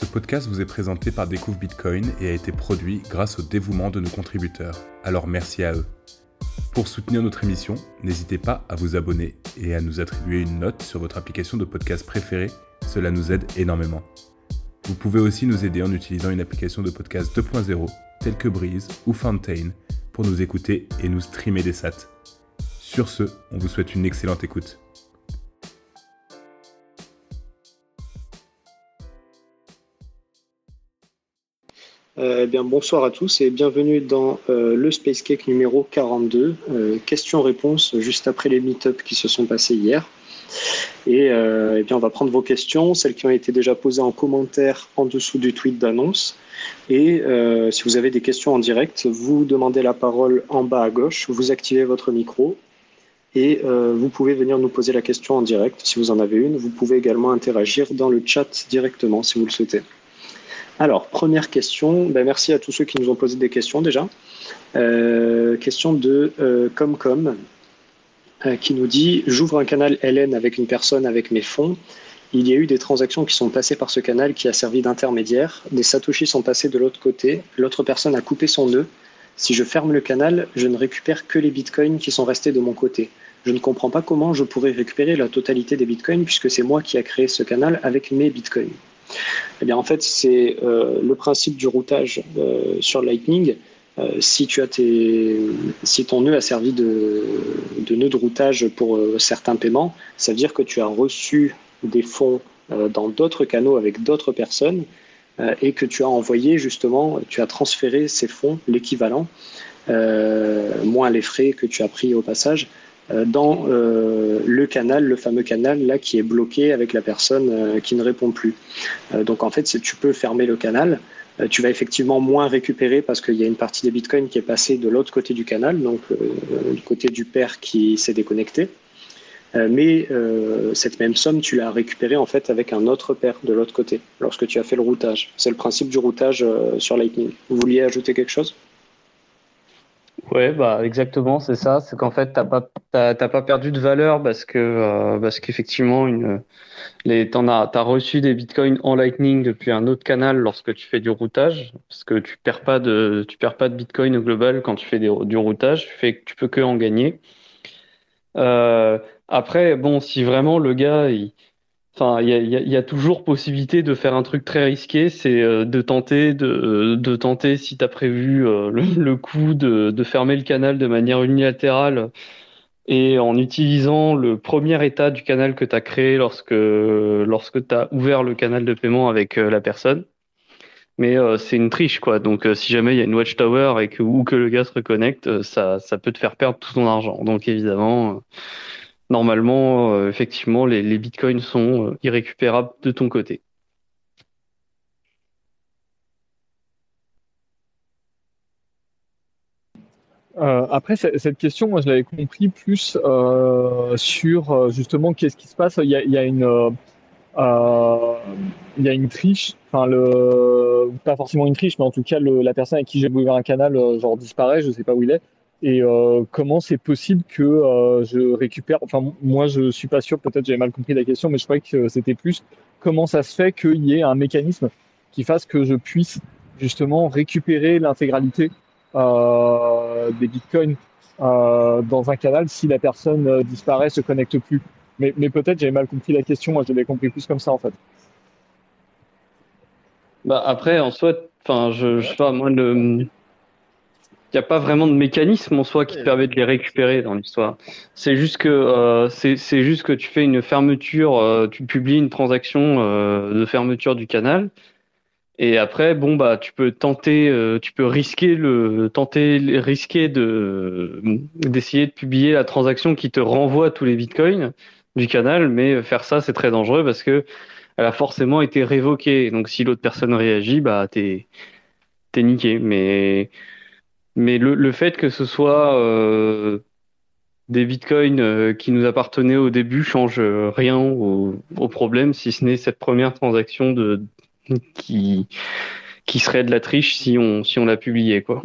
Ce podcast vous est présenté par Découvre Bitcoin et a été produit grâce au dévouement de nos contributeurs. Alors merci à eux. Pour soutenir notre émission, n'hésitez pas à vous abonner et à nous attribuer une note sur votre application de podcast préférée. Cela nous aide énormément. Vous pouvez aussi nous aider en utilisant une application de podcast 2.0 telle que Breeze ou Fountain pour nous écouter et nous streamer des sats. Sur ce, on vous souhaite une excellente écoute. Eh bien, bonsoir à tous et bienvenue dans euh, le Space Cake numéro 42. Euh, questions-réponses juste après les meet-ups qui se sont passés hier. Et eh bien, on va prendre vos questions, celles qui ont été déjà posées en commentaire en dessous du tweet d'annonce. Et si vous avez des questions en direct, vous demandez la parole en bas à gauche, vous activez votre micro et vous pouvez venir nous poser la question en direct si vous en avez une. Vous pouvez également interagir dans le chat directement si vous le souhaitez. Alors, première question. Ben, merci à tous ceux qui nous ont posé des questions déjà. Euh, question de euh, Comcom euh, qui nous dit J'ouvre un canal LN avec une personne avec mes fonds. Il y a eu des transactions qui sont passées par ce canal qui a servi d'intermédiaire. Des satoshis sont passés de l'autre côté. L'autre personne a coupé son nœud. Si je ferme le canal, je ne récupère que les bitcoins qui sont restés de mon côté. Je ne comprends pas comment je pourrais récupérer la totalité des bitcoins puisque c'est moi qui a créé ce canal avec mes bitcoins. Eh bien, en fait, c'est euh, le principe du routage euh, sur Lightning. Euh, si, ton nœud a servi de, nœud de routage pour certains paiements, ça veut dire que tu as reçu des fonds dans d'autres canaux avec d'autres personnes et que tu as envoyé justement, tu as transféré ces fonds, l'équivalent, moins les frais que tu as pris au passage, dans euh, le canal, le fameux canal là qui est bloqué avec la personne euh, qui ne répond plus. donc en fait, tu peux fermer le canal, tu vas effectivement moins récupérer parce qu'il y a une partie des bitcoins qui est passée de l'autre côté du canal, donc du côté du père qui s'est déconnecté. mais cette même somme, tu l'as récupérée en fait avec un autre paire de l'autre côté lorsque tu as fait le routage. C'est le principe du routage sur Lightning. Vous vouliez ajouter quelque chose? Ouais, bah exactement, c'est ça. C'est qu'en fait, t'as pas t'as, pas perdu de valeur parce que euh, parce qu'effectivement, une les as t'as reçu des bitcoins en Lightning depuis un autre canal lorsque tu fais du routage, parce que tu perds pas de tu perds pas de bitcoin au global quand tu fais du routage. Tu fais tu peux que en gagner. Euh, après, bon, si vraiment le gars il Enfin, il y a, toujours possibilité de faire un truc très risqué, c'est euh, de tenter, de, de tenter, si tu as prévu euh, le, coup de, fermer le canal de manière unilatérale et en utilisant le premier état du canal que tu as créé lorsque, lorsque tu ouvert le canal de paiement avec euh, la personne. Mais c'est une triche, quoi. Donc, si jamais il y a une watchtower et que, ou que le gars se reconnecte, ça, ça peut te faire perdre tout ton argent. Donc, évidemment normalement, euh, effectivement, les, bitcoins sont euh, irrécupérables de ton côté. Euh, après, cette question, moi, je l'avais compris plus sur justement qu'est-ce qui se passe. Il y a, une, triche, enfin le, pas forcément une triche, mais en tout cas la personne avec qui j'ai ouvert un canal, genre disparaît, je sais pas où il est. Et euh, comment c'est possible que euh, je récupère Enfin, moi, je suis pas sûr. Peut-être j'avais mal compris la question, mais je croyais que c'était plus comment ça se fait qu'il y ait un mécanisme qui fasse que je puisse justement récupérer l'intégralité euh, des bitcoins dans un canal si la personne disparaît, se connecte plus. Mais, mais peut-être j'avais mal compris la question. Moi, je l'avais compris plus comme ça en fait. Bah après, en soi, enfin, je, je sais pas, moi le il n'y a pas vraiment de mécanisme en soi qui te permet de les récupérer dans l'histoire. C'est juste que euh, c'est juste que tu fais une fermeture, euh, tu publies une transaction euh, de fermeture du canal, et après bon bah tu peux tenter, euh, tu peux risquer le tenter risquer de d'essayer de publier la transaction qui te renvoie tous les bitcoins du canal, mais faire ça c'est très dangereux parce que elle a forcément été révoquée. Donc si l'autre personne réagit, bah t'es t'es niqué. Mais mais le, le, fait que ce soit euh, des bitcoins euh, qui nous appartenaient au début change euh, rien au, au problème, si ce n'est cette première transaction de, qui, qui serait de la triche si on, si on l'a publié. Quoi.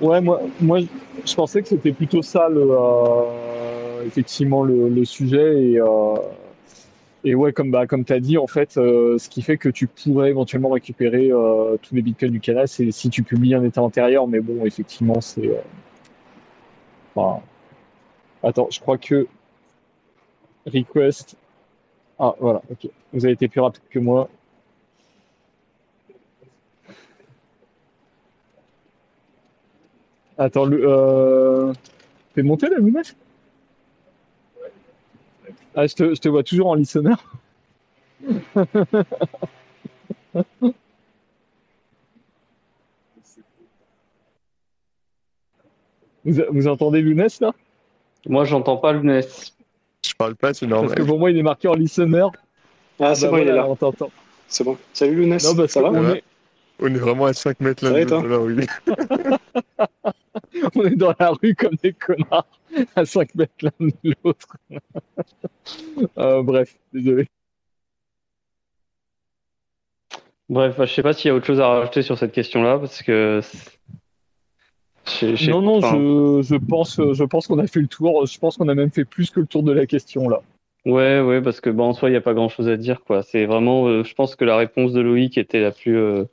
Ouais, moi, moi je pensais que c'était plutôt ça, le, effectivement, le, le, sujet. Et, Et ouais, comme, bah, tu as dit, en fait, ce qui fait que tu pourrais éventuellement récupérer tous les bitcoins du canal, c'est si tu publies un état antérieur. Mais bon, effectivement, c'est. Enfin... Attends, je crois que. Request. Ah, voilà, ok. Vous avez été plus rapide que moi. Attends, le, euh... fais monter la lumière ah, je te, je te vois toujours en listener. vous, vous entendez Lounès là? Moi, j'entends pas Lounès. Je parle pas, c'est normal. Parce que pour moi, il est marqué en listener. Ah, c'est bah bon, il est là. on t'entend. C'est bon. Salut Lounès. Non, parce ça va? Ouais. est, On est vraiment à 5 mètres et de là où il est. on est dans la rue comme des connards, à 5 mètres l'un de l'autre. Euh, bref, désolé. Bref, bah, je sais pas s'il y a autre chose à rajouter sur cette question-là, parce que. Non, non, enfin, je, je pense, je pense qu'on a fait le tour. Je pense qu'on a même fait plus que le tour de la question là. Ouais, ouais, parce que bah, en soi, il n'y a pas grand-chose à dire, quoi. C'est vraiment, euh, je pense que la réponse de Loïc était la plus, euh,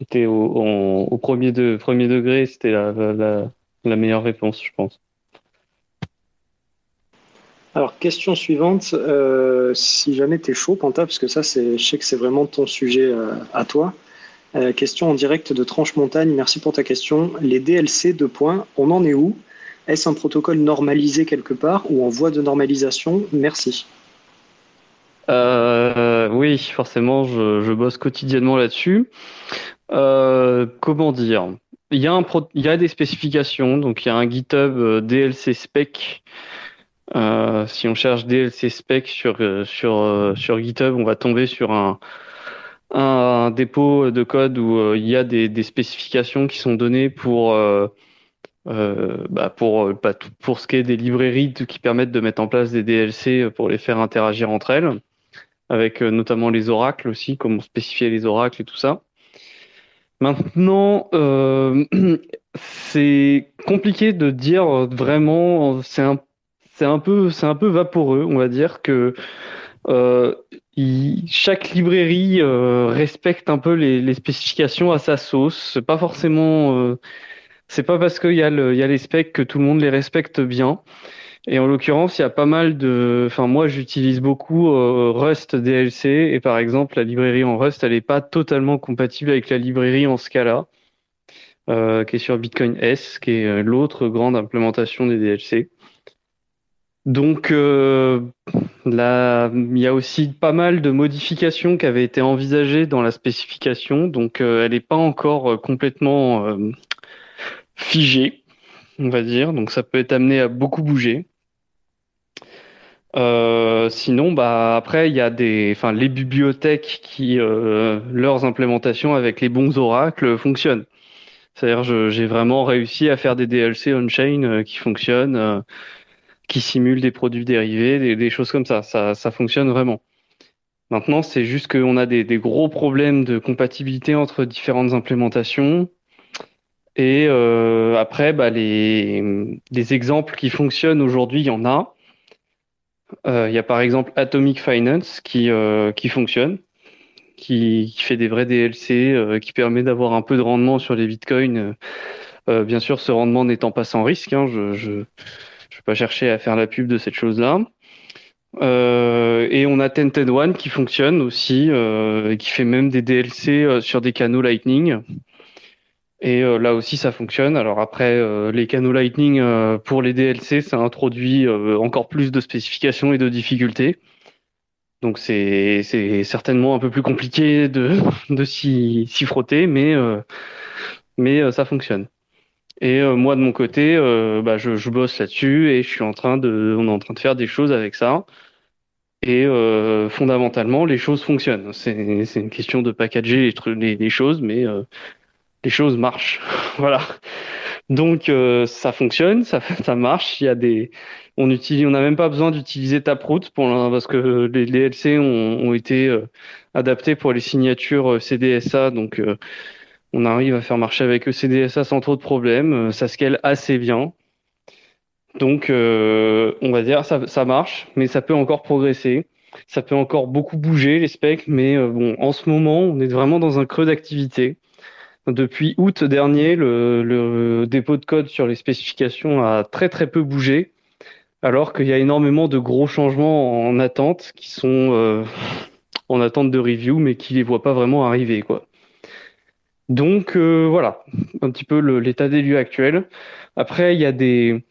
était au, premier, de, premier degré, c'était la, la, la meilleure réponse, je pense. Alors, question suivante. euh, si jamais tu es chaud, Panta, parce que ça, je sais que c'est vraiment ton sujet euh, à toi. Euh, question en direct de Tranche Montagne. Merci pour ta question. Les DLC, deux points, on en est où? Est-ce un protocole normalisé quelque part ou en voie de normalisation? Merci. Euh, oui, forcément, je, je bosse quotidiennement là-dessus. Euh, comment dire? Il y a des spécifications, donc il y a un GitHub euh, DLC spec. Euh, si on cherche DLC spec sur GitHub, on va tomber sur un dépôt de code où il y a des, spécifications qui sont données pour euh, bah, pour bah, pour ce qui est des librairies qui permettent de mettre en place des DLC pour les faire interagir entre elles avec notamment les oracles aussi, comment spécifier les oracles et tout ça. Maintenant, euh, c'est compliqué de dire vraiment, c'est un, un peu, un peu vaporeux, on va dire que euh, chaque librairie euh, respecte un peu les, spécifications à sa sauce. C'est pas forcément, euh, c'est pas parce qu'il y a le, y a les specs que tout le monde les respecte bien. Et en l'occurrence, il y a pas mal de. Enfin, moi, j'utilise beaucoup euh, Rust DLC et par exemple, la librairie en Rust, elle n'est pas totalement compatible avec la librairie en Scala, euh, qui est sur Bitcoin S, qui est euh, l'autre grande implémentation des DLC. Donc, euh, là, il y a aussi pas mal de modifications qui avaient été envisagées dans la spécification, donc elle n'est pas encore complètement figée, on va dire. Donc, ça peut être amené à beaucoup bouger. Euh, sinon, bah après, il y a des, enfin, les bibliothèques qui, euh, leurs implémentations avec les bons oracles fonctionnent. C'est-à-dire, j'ai vraiment réussi à faire des DLC on-chain euh, qui fonctionnent, euh, qui simulent des produits dérivés, des, des choses comme ça. Ça, ça fonctionne vraiment. Maintenant, c'est juste qu'on a des, des gros problèmes de compatibilité entre différentes implémentations. Et après, bah, les, les exemples qui fonctionnent aujourd'hui, il y en a. Euh, Il y a par exemple Atomic Finance qui, euh, qui fonctionne, qui, qui fait des vrais DLC, euh, qui permet d'avoir un peu de rendement sur les bitcoins. Bien sûr, ce rendement n'étant pas sans risque, hein, je je je vais pas chercher à faire la pub de cette chose-là. Et on a Tented One qui fonctionne aussi, qui fait même des DLC sur des canaux Lightning. Et euh, là aussi, ça fonctionne. Alors après, euh, les canaux Lightning euh, pour les DLC, ça introduit encore plus de spécifications et de difficultés. Donc c'est certainement un peu plus compliqué de s'y frotter, mais mais ça fonctionne. Et moi de mon côté, bah, je, bosse là-dessus et je suis en train de on est en train de faire des choses avec ça. Et fondamentalement, les choses fonctionnent. C'est une question de packager les, choses, mais les choses marchent. Voilà. Donc euh, ça fonctionne, ça, ça marche. Il y a des, on utilise, on n'a même pas besoin d'utiliser Taproot pour parce que les, les LC ont, été euh, adaptés pour les signatures euh, CDSA, donc euh, on arrive à faire marcher avec CDSA sans trop de problèmes. Ça scale assez bien. Donc on va dire ça, ça marche, mais ça peut encore progresser. ça peut encore beaucoup bouger les specs, mais bon, en ce moment, on est vraiment dans un creux d'activité. Depuis août dernier, le, dépôt de code sur les spécifications a très très peu bougé, alors qu'il y a énormément de gros changements en attente qui sont euh, en attente de review, mais qui les voient pas vraiment arriver, quoi. Donc euh, voilà, un petit peu l'état des lieux actuel. Après, il y a des,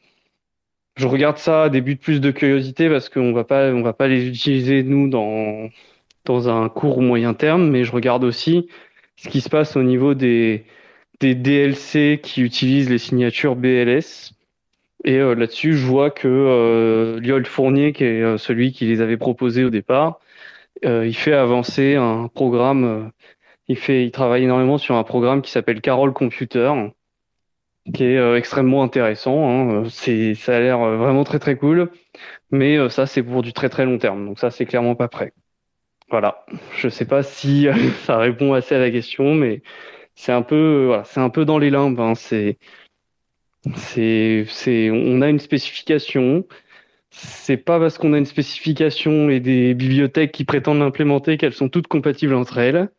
je regarde ça à des buts plus de curiosité parce qu'on va pas, on va pas les utiliser nous dans dans un court ou moyen terme, mais je regarde aussi ce qui se passe au niveau des, DLC qui utilisent les signatures BLS. Et euh, là-dessus, je vois que euh, Fournier, qui est euh, celui qui les avait proposés au départ, euh, il fait avancer un programme. il fait, il travaille énormément sur un programme qui s'appelle Carol Computer, qui est extrêmement intéressant. Hein. C'est, ça a l'air vraiment très très cool, mais ça c'est pour du très très long terme. Donc ça c'est clairement pas prêt. Voilà. Je sais pas si ça répond assez à la question, mais c'est un peu, voilà, c'est un peu dans les limbes. Hein. C'est, c'est, c'est, on a une spécification. C'est pas parce qu'on a une spécification et des bibliothèques qui prétendent l'implémenter qu'elles sont toutes compatibles entre elles.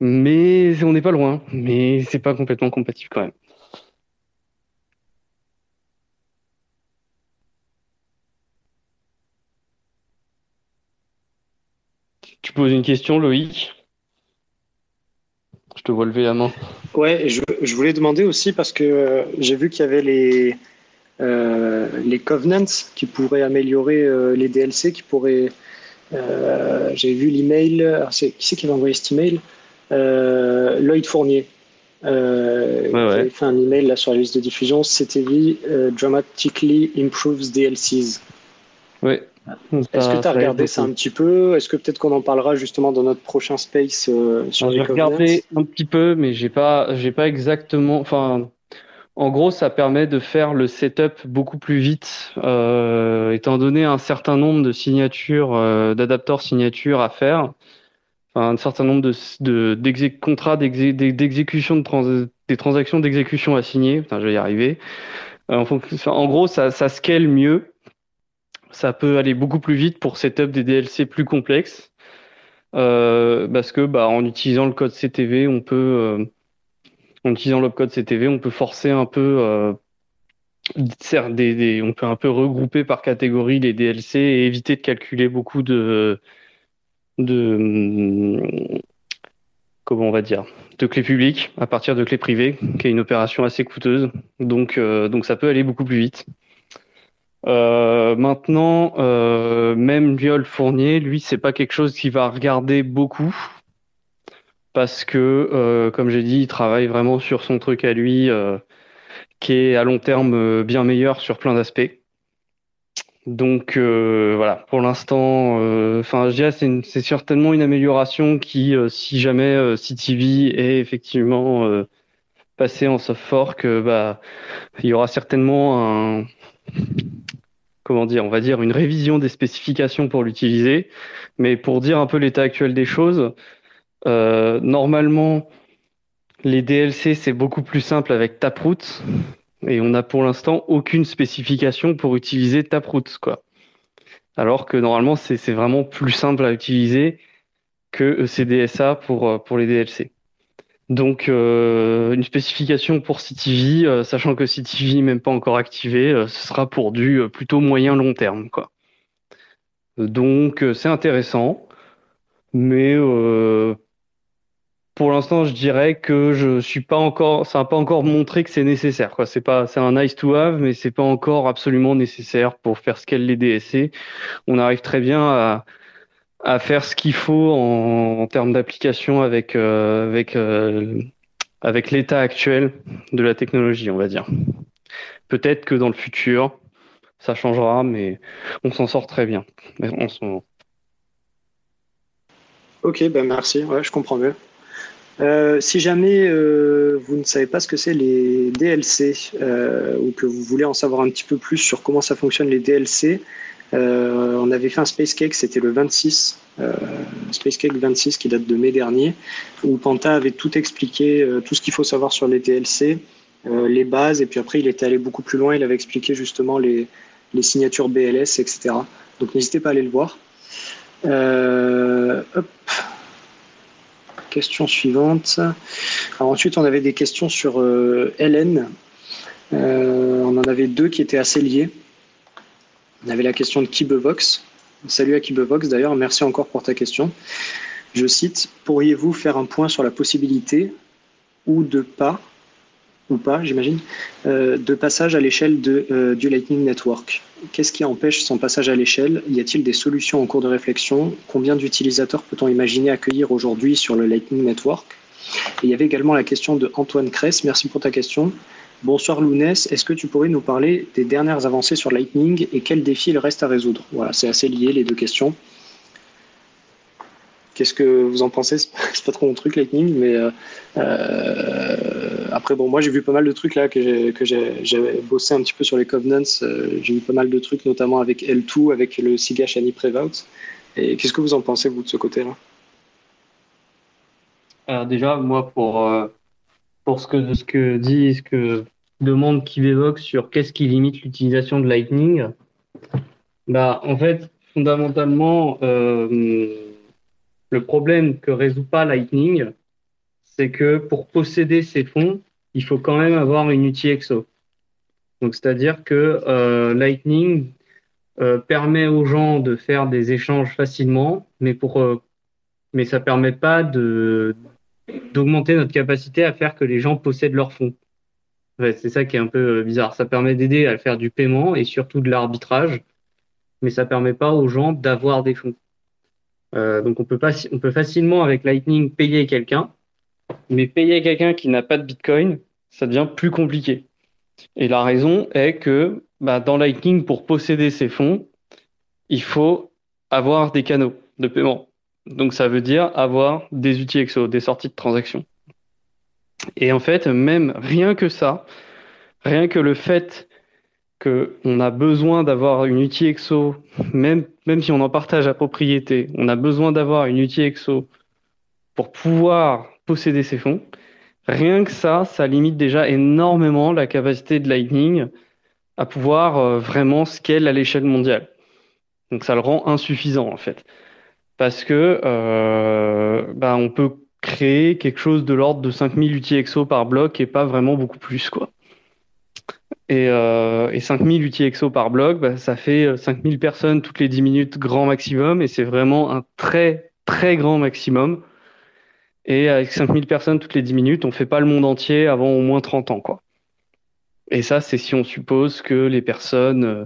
Mais on n'est pas loin. Mais c'est pas complètement compatible quand même. Tu poses une question, Loïc? Je te vois lever la main. Ouais, je, je voulais demander aussi parce que euh, j'ai vu qu'il y avait les, euh, les covenants qui pourraient améliorer euh, les DLC, qui pourraient. j'ai vu l'email. Qui c'est qui avait envoyé cet email? Lloyd Fournier. Euh, ouais, ouais. fait un email là, sur la liste de diffusion. CTV dramatically improves DLCs. Oui, est-ce que tu as regardé ça un petit peu? Est-ce que peut-être qu'on en parlera justement dans notre prochain space euh, sur J'ai regardé un petit peu, mais j'ai pas, j'ai pas exactement. Enfin, en gros, ça permet de faire le setup beaucoup plus vite, euh, étant donné un certain nombre de signatures, euh, d'adapteurs signatures à faire. Enfin, un certain nombre de, de contrats d'exécution de des transactions d'exécution à signer. Enfin, je vais y arriver. En, en gros, ça, ça scale mieux ça peut aller beaucoup plus vite pour setup des DLC plus complexes. Euh, parce que bah, en utilisant le code CTV, on peut euh, en utilisant l'opcode CTV, on peut forcer un peu euh, on peut un peu regrouper par catégorie les DLC et éviter de calculer beaucoup de de comment on va dire de clés publiques à partir de clés privées, qui est une opération assez coûteuse. Donc donc ça peut aller beaucoup plus vite. Euh, maintenant, euh, même Viol Fournier, lui, c'est pas quelque chose qu'il va regarder beaucoup parce que, euh, comme j'ai dit, il travaille vraiment sur son truc à lui, qui est à long terme bien meilleur sur plein d'aspects. Donc voilà, pour l'instant, enfin, je c'est certainement une amélioration qui, si jamais CTV est effectivement passé en soft fork, bah, il y aura certainement un comment dire, on va dire une révision des spécifications pour l'utiliser. Mais pour dire un peu l'état actuel des choses, euh, normalement, les DLC, c'est beaucoup plus simple avec Taproot. Et on n'a pour l'instant aucune spécification pour utiliser Taproot, quoi. Alors que normalement, c'est vraiment plus simple à utiliser que CDSA pour, euh, pour les DLC. Donc euh, une spécification pour CTV, euh, sachant que CTV n'est même pas encore activé, euh, ce sera pour du plutôt moyen long terme quoi. Donc c'est intéressant, mais pour l'instant je dirais que je suis pas encore, ça n'a pas encore montré que c'est nécessaire quoi. C'est pas, c'est un nice to have, mais c'est pas encore absolument nécessaire pour faire ce qu'elle les DSC. On arrive très bien à à faire ce qu'il faut en, termes d'application avec, euh, avec, euh, avec l'état actuel de la technologie, on va dire. Peut-être que dans le futur, ça changera, mais on s'en sort très bien en ce moment. Ok, ben merci, je comprends mieux. Euh, si jamais vous ne savez pas ce que c'est les DLC ou que vous voulez en savoir un petit peu plus sur comment ça fonctionne les DLC, euh, on avait fait un Space Cake, c'était le 26, euh, Space Cake 26 qui date de mai dernier, où Panta avait tout expliqué, euh, tout ce qu'il faut savoir sur les DLC, les bases, et puis après il était allé beaucoup plus loin, il avait expliqué justement les, signatures BLS, etc. Donc n'hésitez pas à aller le voir. Question suivante. ensuite, on avait des questions sur Hélène. on en avait deux qui étaient assez liées. On avait la question de Kibevox. Salut à Kibevox d'ailleurs, merci encore pour ta question. Je cite Pourriez-vous faire un point sur la possibilité ou de pas, ou pas, j'imagine, euh, de passage à l'échelle euh, du Lightning Network? Qu'est-ce qui empêche son passage à l'échelle? Y a-t-il des solutions en cours de réflexion? Combien d'utilisateurs peut-on imaginer accueillir aujourd'hui sur le Lightning Network? Et il y avait également la question de Antoine Kress. Merci pour ta question. Bonsoir Lounès, est-ce que tu pourrais nous parler des dernières avancées sur Lightning et quels défis il reste à résoudre? Voilà, c'est assez lié les deux questions. Qu'est-ce que vous en pensez? C'est pas trop mon truc Lightning, mais euh, euh, après bon, moi j'ai vu pas mal de trucs là que j'ai bossé un petit peu sur les covenants. Euh, j'ai vu pas mal de trucs, notamment avec L2, avec le SIGA Shani Prevout. Et qu'est-ce que vous en pensez vous de ce côté-là? Déjà, moi pour pour ce que, dit, ce que demande Kivevox sur qu'est-ce qui limite l'utilisation de Lightning, bah, en fait, fondamentalement, euh, le problème que résout pas Lightning, c'est que pour posséder ces fonds, il faut quand même avoir une UTXO. Donc, c'est-à-dire que euh, Lightning euh, permet aux gens de faire des échanges facilement, mais pour mais ça permet pas de d'augmenter notre capacité à faire que les gens possèdent leurs fonds. c'est ça qui est un peu euh, bizarre. Ça permet d'aider à faire du paiement et surtout de l'arbitrage, mais ça permet pas aux gens d'avoir des fonds. Euh, donc on peut, pas, on peut facilement avec Lightning payer quelqu'un, mais payer quelqu'un qui n'a pas de Bitcoin, ça devient plus compliqué. Et la raison est que bah, dans Lightning, pour posséder ces fonds, il faut avoir des canaux de paiement. Donc ça veut dire avoir des UTXO, des sorties de transactions. Et en fait, même rien que ça, rien que le fait qu'on a besoin d'avoir une UTXO, même, même si on en partage la propriété, on a besoin d'avoir une UTXO pour pouvoir posséder ces fonds. Rien que ça, ça limite déjà énormément la capacité de Lightning à pouvoir euh, vraiment scale à l'échelle mondiale. Donc ça le rend insuffisant en fait parce que euh, bah, on peut créer quelque chose de l'ordre de 5000 UTXO par bloc et pas vraiment beaucoup plus quoi. Et, euh, et 5000 UTXO par bloc, bah, ça fait 5000 euh, personnes toutes les 10 minutes grand maximum et c'est vraiment un très très grand maximum. Et avec 5000 personnes toutes les 10 minutes, on fait pas le monde entier avant au moins 30 ans quoi. Et ça, c'est si on suppose que les personnes, euh,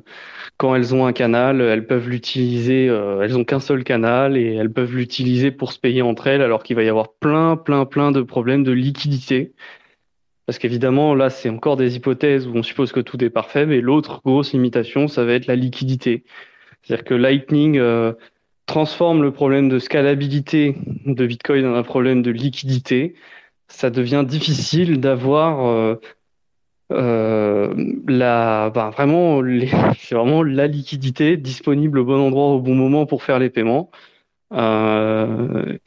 quand elles ont un canal, elles peuvent l'utiliser, euh, elles ont qu'un seul canal et elles peuvent l'utiliser pour se payer entre elles, alors qu'il va y avoir plein, plein, plein de problèmes de liquidité. Parce qu'évidemment, là, c'est encore des hypothèses où on suppose que tout est parfait, mais l'autre grosse limitation, ça va être la liquidité. C'est-à-dire que Lightning euh, transforme le problème de scalabilité de Bitcoin en un problème de liquidité. Ça devient difficile d'avoir la, bah, vraiment, c'est vraiment la liquidité disponible au bon endroit au bon moment pour faire les paiements. Euh,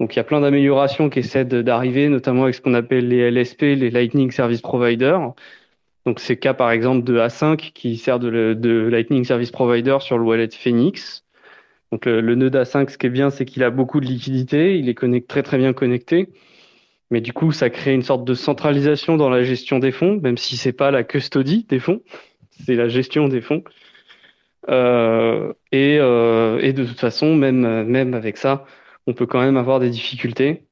donc il y a plein d'améliorations qui essaient d'arriver, notamment avec ce qu'on appelle les LSP, les Lightning Service Provider. Donc c'est le cas par exemple de A5 qui sert de, Lightning Service Provider sur le wallet Phoenix. Donc le, nœud A5, ce qui est bien, c'est qu'il a beaucoup de liquidité, il est très très bien connecté. Mais du coup, ça crée une sorte de centralisation dans la gestion des fonds, même si c'est pas la custody des fonds, c'est la gestion des fonds. Euh, et, euh, et, de toute façon, même, même avec ça, on peut quand même avoir des difficultés.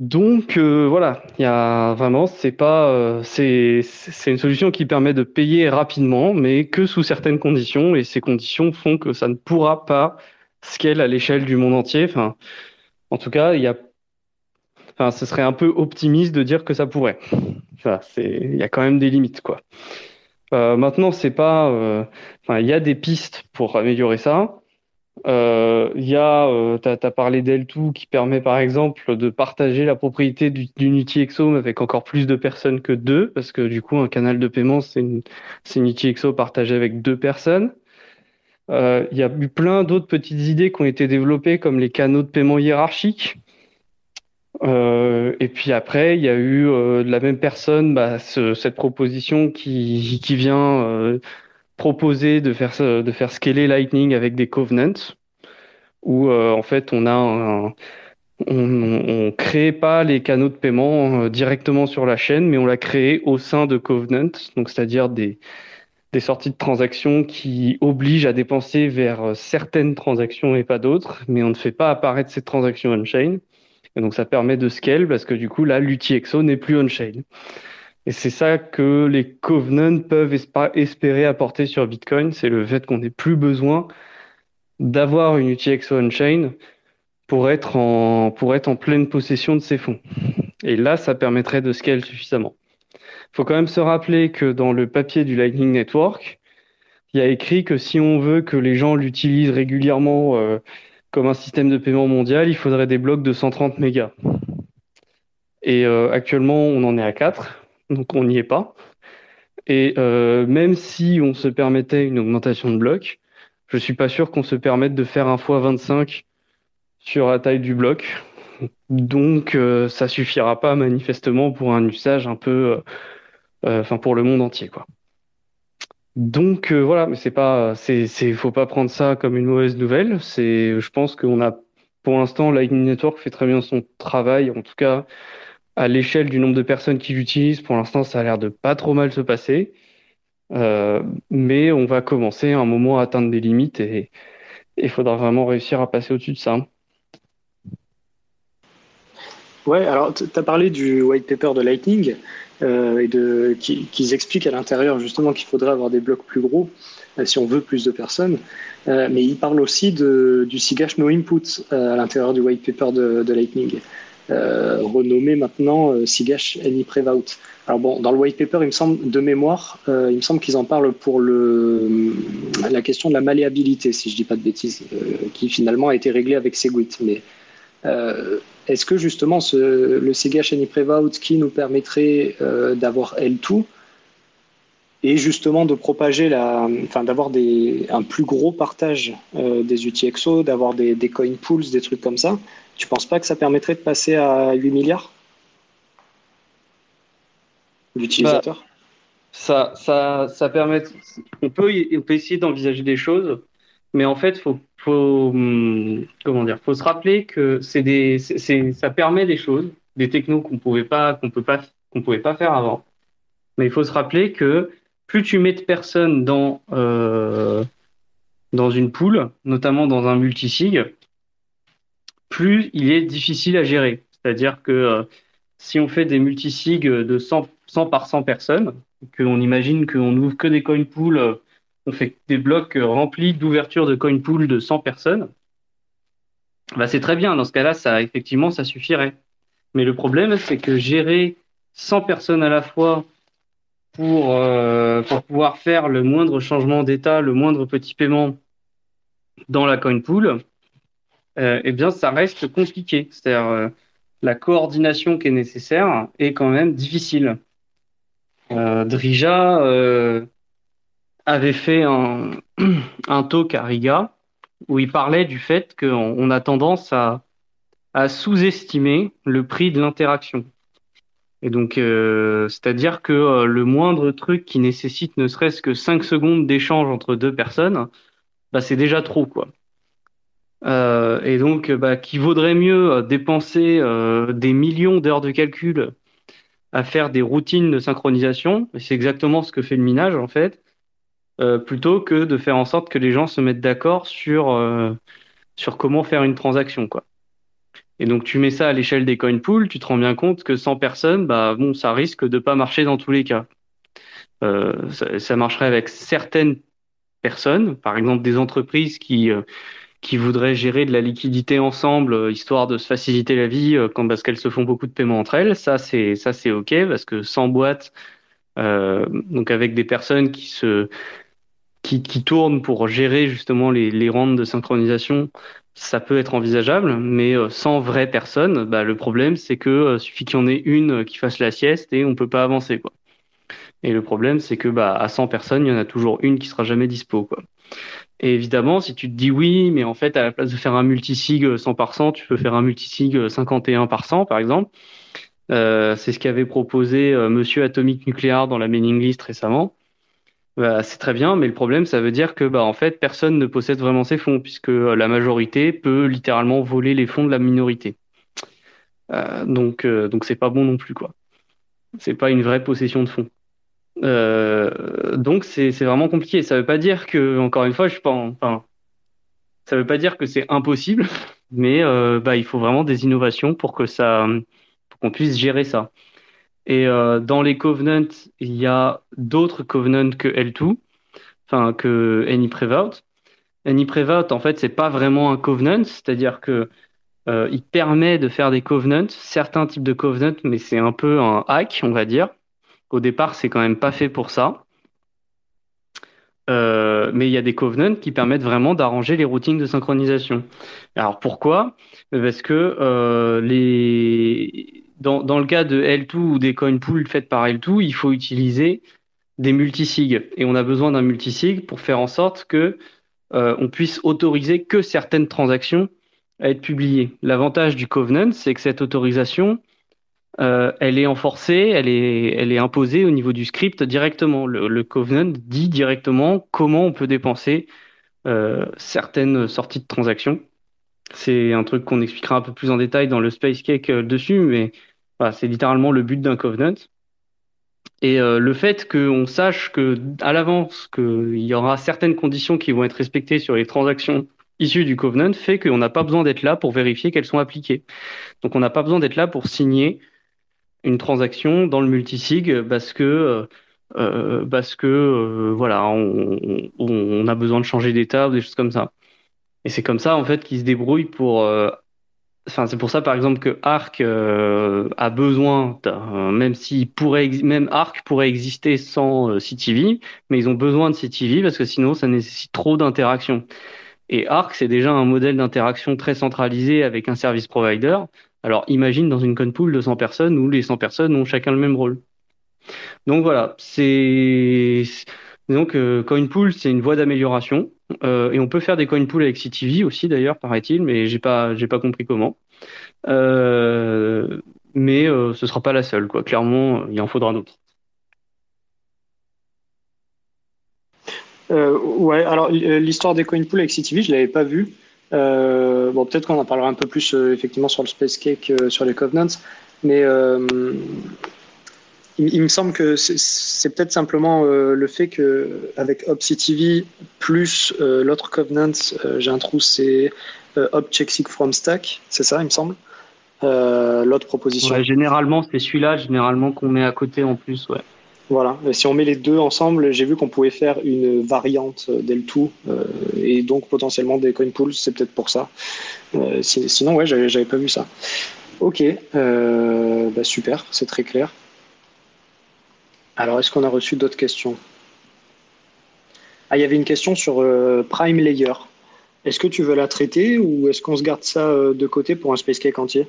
Donc euh, voilà, il y a vraiment, c'est pas, c'est une solution qui permet de payer rapidement, mais que sous certaines conditions, et ces conditions font que ça ne pourra pas scale à l'échelle du monde entier. Enfin, en tout cas, il y a Enfin, ce serait un peu optimiste de dire que ça pourrait. Enfin, c'est, il y a quand même des limites, quoi. Euh, maintenant, c'est pas. Euh, enfin, il y a des pistes pour améliorer ça. Euh, il y a, euh, tu as, parlé d'L2 qui permet par exemple de partager la propriété d'une UTXO avec encore plus de personnes que deux, parce que du coup, un canal de paiement, c'est une, une UTXO partagée avec deux personnes. Il y a eu plein d'autres petites idées qui ont été développées, comme les canaux de paiement hiérarchiques, euh, et puis après, il y a eu euh, de la même personne bah, ce, cette proposition qui, qui vient euh, proposer de faire, de faire scaler Lightning avec des covenants. où en fait on a un, on, crée pas les canaux de paiement directement sur la chaîne, mais on l'a créé au sein de Covenant, donc c'est-à-dire des, des sorties de transactions qui obligent à dépenser vers certaines transactions et pas d'autres, mais on ne fait pas apparaître ces transactions on-chain. Et donc ça permet de scale parce que du coup là l'UTXO n'est plus on-chain. Et c'est ça que les covenants peuvent espérer apporter sur Bitcoin, c'est le fait qu'on n'ait plus besoin d'avoir une UTXO on-chain pour être en pour être en pleine possession de ces fonds. Et là, ça permettrait de scale suffisamment. Il faut quand même se rappeler que dans le papier du Lightning Network, il y a écrit que si on veut que les gens l'utilisent régulièrement euh, comme un système de paiement mondial, il faudrait des blocs de 130 mégas. Et euh, actuellement, on en est à 4, donc on n'y est pas. Et euh, même si on se permettait une augmentation de blocs, je suis pas sûr qu'on se permette de faire un fois 25 sur la taille du bloc. Donc euh, ça suffira pas manifestement pour un usage un peu, enfin pour le monde entier quoi. Donc euh, voilà, mais c'est pas, c'est, faut pas prendre ça comme une mauvaise nouvelle. C'est, je pense qu'on a, pour l'instant, Lightning Network fait très bien son travail, en tout cas à l'échelle du nombre de personnes qui l'utilisent. Pour l'instant, ça a l'air de pas trop mal se passer, euh, mais on va commencer à un moment à atteindre des limites et il faudra vraiment réussir à passer au-dessus de ça. Ouais, alors tu as parlé du white paper de Lightning. Euh, et de, qu'ils expliquent à l'intérieur justement qu'il faudrait avoir des blocs plus gros euh, si on veut plus de personnes. Euh, mais ils parlent aussi du SIGASH No Input à l'intérieur du white paper de, Lightning, renommé maintenant SIGASH Any Prevout. Alors bon, dans le white paper, il me semble, de mémoire, il me semble qu'ils en parlent pour la question de la malléabilité, si je dis pas de bêtises, qui finalement a été réglée avec Segwit. Est-ce que justement le Sega Shiny qui nous permettrait euh, d'avoir L2 et justement de propager la, enfin d'avoir un plus gros partage euh, des UTXO, d'avoir des, coin pools, des trucs comme ça, tu penses pas que ça permettrait de passer à 8 milliards d'utilisateurs? Ça, ça, ça permet. On peut, on peut essayer d'envisager des choses, mais en fait, faut faut hum, comment dire, faut se rappeler que c'est des, c'est, ça permet des choses, des technos qu'on pouvait pas, qu'on peut pas, qu'on pouvait pas faire avant. Mais il faut se rappeler que plus tu mets de personnes dans euh, dans une poule, notamment dans un multisig, plus il est difficile à gérer. C'est-à-dire que euh, si on fait des multisigs de 100, 100 par 100 personnes, qu'on imagine qu'on ouvre que des coin pools on fait des blocs remplis d'ouverture de coin pool de 100 personnes, bah c'est très bien. Dans ce cas-là, ça, effectivement, ça suffirait. Mais le problème, c'est que gérer 100 personnes à la fois pour, euh, pour pouvoir faire le moindre changement d'état, le moindre petit paiement dans la coin pool, euh, eh bien, ça reste compliqué. C'est-à-dire, euh, la coordination qui est nécessaire est quand même difficile. Drija, avait fait un, un talk à Riga où il parlait du fait qu'on on a tendance à, à sous-estimer le prix de l'interaction. Et donc, euh, c'est-à-dire que euh, le moindre truc qui nécessite ne serait-ce que 5 secondes d'échange entre deux personnes, bah, c'est déjà trop, quoi. Euh, et donc, bah, vaudrait mieux dépenser des millions d'heures de calcul à faire des routines de synchronisation, c'est exactement ce que fait le minage, en fait, euh, plutôt que de faire en sorte que les gens se mettent d'accord sur, euh, sur comment faire une transaction. Quoi. Et donc tu mets ça à l'échelle des coin pools, tu te rends bien compte que 100 personnes, bah, bon, ça risque de pas marcher dans tous les cas. Euh, ça, marcherait avec certaines personnes, par exemple des entreprises qui, qui voudraient gérer de la liquidité ensemble, histoire de se faciliter la vie quand, parce qu'elles se font beaucoup de paiements entre elles. Ça, c'est, ça, c'est OK, parce que 100 boîtes, donc avec des personnes qui se qui, qui tournent pour gérer justement les, les rentes de synchronisation, ça peut être envisageable, mais euh, sans vraie personne, bah, le problème c'est que euh, suffit qu'il y en ait une qui fasse la sieste et on peut pas avancer quoi. Et le problème c'est que bah, à 100 personnes, il y en a toujours une qui sera jamais dispo quoi. Et évidemment, si tu te dis oui, mais en fait, à la place de faire un multisig 100 par 100, tu peux faire un multisig 51 par 100, par exemple. Euh, c'est ce qu'avait proposé euh, Monsieur Atomic Nuclear dans la mailing list récemment. Bah, c'est très bien, mais le problème, ça veut dire que bah, en fait, personne ne possède vraiment ces fonds, puisque la majorité peut littéralement voler les fonds de la minorité. Euh, donc, euh, donc c'est pas bon non plus, quoi. C'est pas une vraie possession de fonds. Euh, donc c'est vraiment compliqué. Ça veut pas dire que, encore une fois, je ça veut pas dire que c'est impossible, mais euh, bah, il faut vraiment des innovations pour que ça, pour qu'on puisse gérer ça. Et euh, dans les covenants, il y a d'autres covenants que L2, enfin que AnyPrevout. AnyPrevout, en fait, c'est pas vraiment un covenant, c'est-à-dire que euh, il permet de faire des covenants, certains types de covenants, mais c'est un peu un hack, on va dire. Au départ, c'est quand même pas fait pour ça. Euh, mais il y a des covenants qui permettent vraiment d'arranger les routines de synchronisation. Alors pourquoi? Parce que les... dans, le cas de L2 ou des coin pools faites par L2, il faut utiliser des multisig. Et on a besoin d'un multisig pour faire en sorte que euh, on puisse autoriser que certaines transactions à être publiées. L'avantage du covenant, c'est que cette autorisation, euh, elle est enforcée, elle est, elle est imposée au niveau du script directement. Le, le Covenant dit directement comment on peut dépenser euh, certaines sorties de transactions. C'est un truc qu'on expliquera un peu plus en détail dans le Space Cake euh, dessus, mais c'est littéralement le but d'un Covenant. Et euh, le fait qu'on sache que à l'avance qu'il y aura certaines conditions qui vont être respectées sur les transactions issues du Covenant fait qu'on n'a pas besoin d'être là pour vérifier qu'elles sont appliquées. Donc on n'a pas besoin d'être là pour signer une transaction dans le multisig parce que euh, parce que voilà on, on, a besoin de changer d'état ou des choses comme ça et c'est comme ça en fait qu'ils se débrouillent pour enfin c'est pour ça par exemple que Arc a besoin même si pourrait même Arc pourrait exister sans CTV mais ils ont besoin de CTV parce que sinon ça nécessite trop d'interaction et Arc c'est déjà un modèle d'interaction très centralisé avec un service provider alors imagine dans une conpool de 100 personnes où les 100 personnes ont chacun le même rôle. Donc voilà, c'est donc euh, CoinPool, c'est une voie d'amélioration euh, et on peut faire des CoinPool avec CTV aussi d'ailleurs, paraît-il, mais j'ai pas j'ai pas compris comment. Euh, mais euh, ce sera pas la seule quoi. Clairement, il en faudra d'autres. Euh, ouais, alors l'histoire des CoinPool avec CTV, je l'avais pas vue. Bon, peut-être qu'on en parlera un peu plus effectivement sur le Space Cake, sur les Covenants, mais il, me semble que c'est peut-être simplement le fait que avec OpCTV plus l'autre Covenant, j'ai un trou, c'est OpCheckSig from Stack, c'est ça, il me semble. l'autre proposition. Ouais, généralement, c'est celui-là, généralement qu'on met à côté en plus, ouais. Voilà, si on met les deux ensemble, j'ai vu qu'on pouvait faire une variante d'L2 euh, et donc potentiellement des coin pools, c'est peut-être pour ça. Euh, sinon, ouais, j'avais pas vu ça. Ok, euh, bah super, c'est très clair. Alors, est-ce qu'on a reçu d'autres questions? Ah, il y avait une question sur Prime Layer. Est-ce que tu veux la traiter ou est-ce qu'on se garde ça de côté pour un Space Cake entier?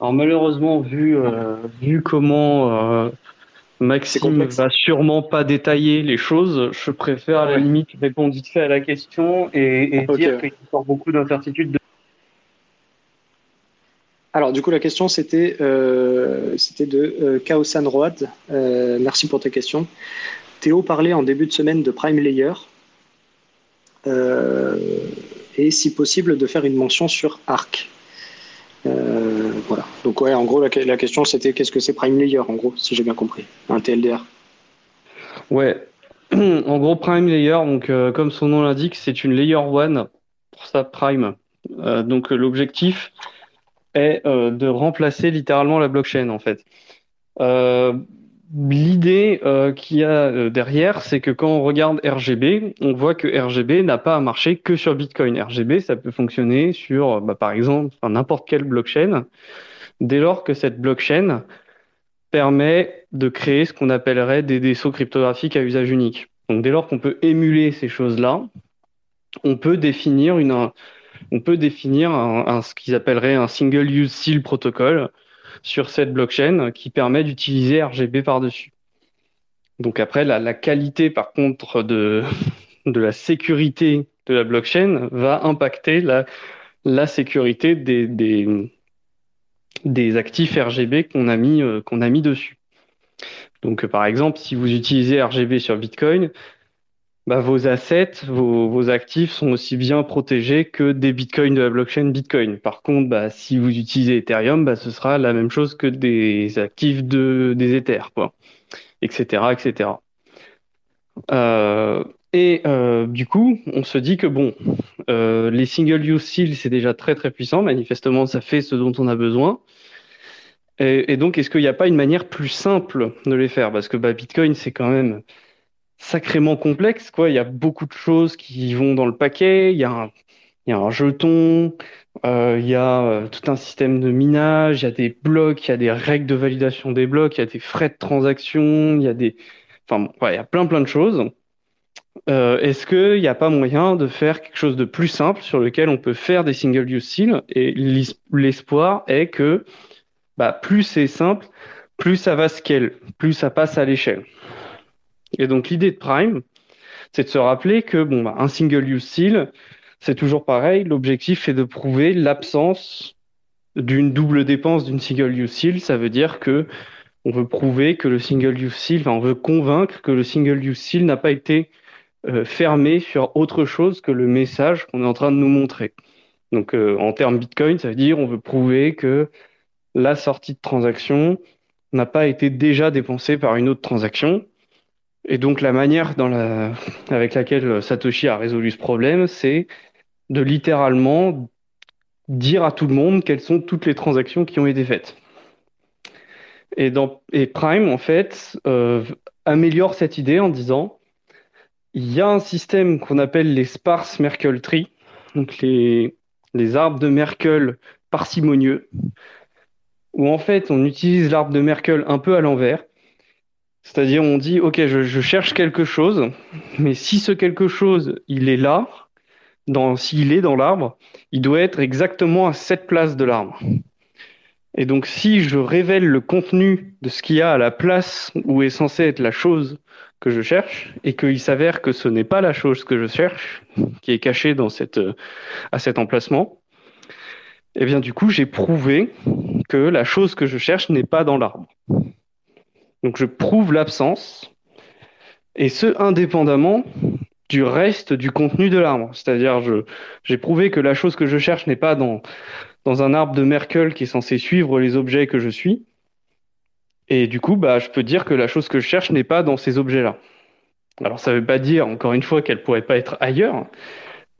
Alors malheureusement, vu, euh, vu comment euh, Maxime va sûrement pas détailler les choses, je préfère à la limite répondre vite fait à la question et, et dire qu'il y a beaucoup d'incertitudes. De... Alors du coup la question c'était euh, de euh, Kaosan Road. Euh, merci pour ta question. Théo parlait en début de semaine de Prime Layer et si possible de faire une mention sur Arc. Voilà. Donc ouais, en gros, la, question c'était qu'est-ce que c'est Prime Layer, en gros, si j'ai bien compris, un TLDR. Ouais. en gros, Prime Layer, comme son nom l'indique, c'est une Layer 1 pour sa Prime. Donc l'objectif est de remplacer littéralement la blockchain en fait. L'idée euh, qu'il y a euh, derrière, c'est que quand on regarde RGB, on voit que RGB n'a pas à marcher que sur Bitcoin. RGB, ça peut fonctionner sur, bah, par exemple, n'importe quelle blockchain, dès lors que cette blockchain permet de créer ce qu'on appellerait des défauts cryptographiques à usage unique. Donc, dès lors qu'on peut émuler ces choses-là, on peut définir une, on peut définir ce qu'ils appelleraient un single use seal protocol, sur cette blockchain qui permet d'utiliser RGB par-dessus. Donc après, la, qualité par contre de, la sécurité de la blockchain va impacter la, sécurité des, actifs RGB qu'on a, euh, qu'on a mis dessus. Donc, par exemple, si vous utilisez RGB sur Bitcoin, bah, vos assets, vos, actifs sont aussi bien protégés que des bitcoins de la blockchain Bitcoin. Par contre, bah, si vous utilisez Ethereum, bah, ce sera la même chose que des actifs de, des Ethers, quoi, etc., etc. Euh, et euh, du coup, on se dit que bon, euh, les single-use seals, c'est déjà très très puissant. Manifestement, ça fait ce dont on a besoin. Et, donc, est-ce qu'il n'y a pas une manière plus simple de les faire? Parce que bah, Bitcoin, c'est quand même sacrément complexe. Quoi. Il y a beaucoup de choses qui vont dans le paquet. Il y a un, jeton, euh, il y a euh, tout un système de minage, il y a des blocs, il y a des règles de validation des blocs, il y a des frais de transaction, il y a des... Enfin, il y a plein plein de choses. Euh, est-ce qu'il n'y a pas moyen de faire quelque chose de plus simple sur lequel on peut faire des single-use seals Et l'espoir est que bah, plus c'est simple, plus ça va scale, plus ça passe à l'échelle. Et donc l'idée de Prime, c'est de se rappeler que bon, bah, un single use seal, c'est toujours pareil. L'objectif est de prouver l'absence d'une double dépense d'une single use seal. Ça veut dire que on veut prouver que le single use seal, enfin, on veut convaincre que le single use seal n'a pas été euh, fermé sur autre chose que le message qu'on est en train de nous montrer. Donc euh, en termes Bitcoin, ça veut dire on veut prouver que la sortie de transaction n'a pas été déjà dépensée par une autre transaction. Et donc la manière avec laquelle Satoshi a résolu ce problème, c'est de littéralement dire à tout le monde quelles sont toutes les transactions qui ont été faites. Et, Prime, en fait, euh, améliore cette idée en disant il y a un système qu'on appelle les sparse Merkle tree, donc les, les arbres de Merkle parcimonieux, où en fait on utilise l'arbre de Merkle un peu à l'envers c'est-à-dire, on dit, OK, je, cherche quelque chose, mais si ce quelque chose, il est là, s'il est dans l'arbre, il doit être exactement à cette place de l'arbre. Et donc, si je révèle le contenu de ce qu'il y a à la place où est censée être la chose que je cherche, et qu'il s'avère que ce n'est pas la chose que je cherche, qui est cachée cette, à cet emplacement, eh bien, du coup, j'ai prouvé que la chose que je cherche n'est pas dans l'arbre. Donc je prouve l'absence, et ce indépendamment du reste du contenu de l'arbre. C'est-à-dire, j'ai prouvé que la chose que je cherche n'est pas dans, dans un arbre de Merkel qui est censé suivre les objets que je suis. Et du coup, bah, je peux dire que la chose que je cherche n'est pas dans ces objets-là. Alors, ça ne veut pas dire, encore une fois, qu'elle pourrait pas être ailleurs.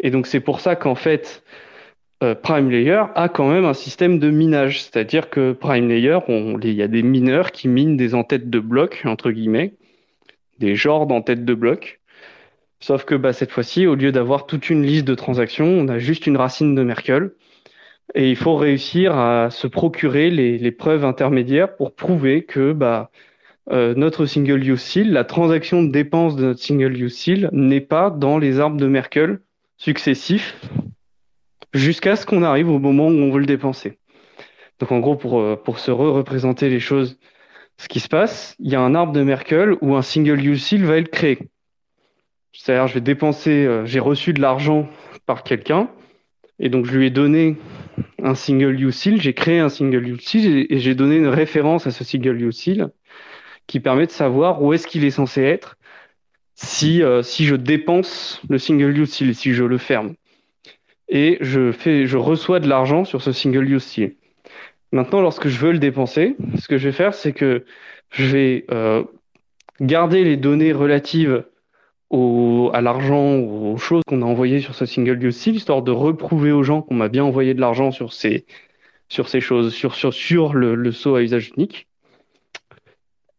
Et donc, c'est pour ça qu'en fait, euh, Prime Layer a quand même un système de minage, c'est-à-dire que Prime Layer, il y a des mineurs qui minent des entêtes de blocs, entre guillemets, des genres d'entêtes de blocs. Sauf que bah, cette fois-ci, au lieu d'avoir toute une liste de transactions, on a juste une racine de Merkle. Et il faut réussir à se procurer les, preuves intermédiaires pour prouver que bah, euh, notre single use seal, la transaction de dépense de notre single use seal, n'est pas dans les arbres de Merkle successifs jusqu'à ce qu'on arrive au moment où on veut le dépenser. Donc en gros, pour, euh, pour se re-représenter les choses, ce qui se passe, il y a un arbre de Merkle où un single use seal va être créé. C'est-à-dire, je vais dépenser, euh, j'ai reçu de l'argent par quelqu'un, et donc je lui ai donné un single use seal, j'ai créé un single use seal et j'ai donné une référence à ce single use seal qui permet de savoir où est-ce qu'il est censé être si, euh, si je dépense le single use seal, si je le ferme et je, fais, je reçois de l'argent sur ce single use seal. Maintenant, lorsque je veux le dépenser, ce que je vais faire, c'est que je vais euh, garder les données relatives au, à l'argent ou aux choses qu'on a envoyées sur ce single use seal, histoire de reprouver aux gens qu'on m'a bien envoyé de l'argent sur ces, sur ces choses, sur, sur, sur le, le saut à usage unique.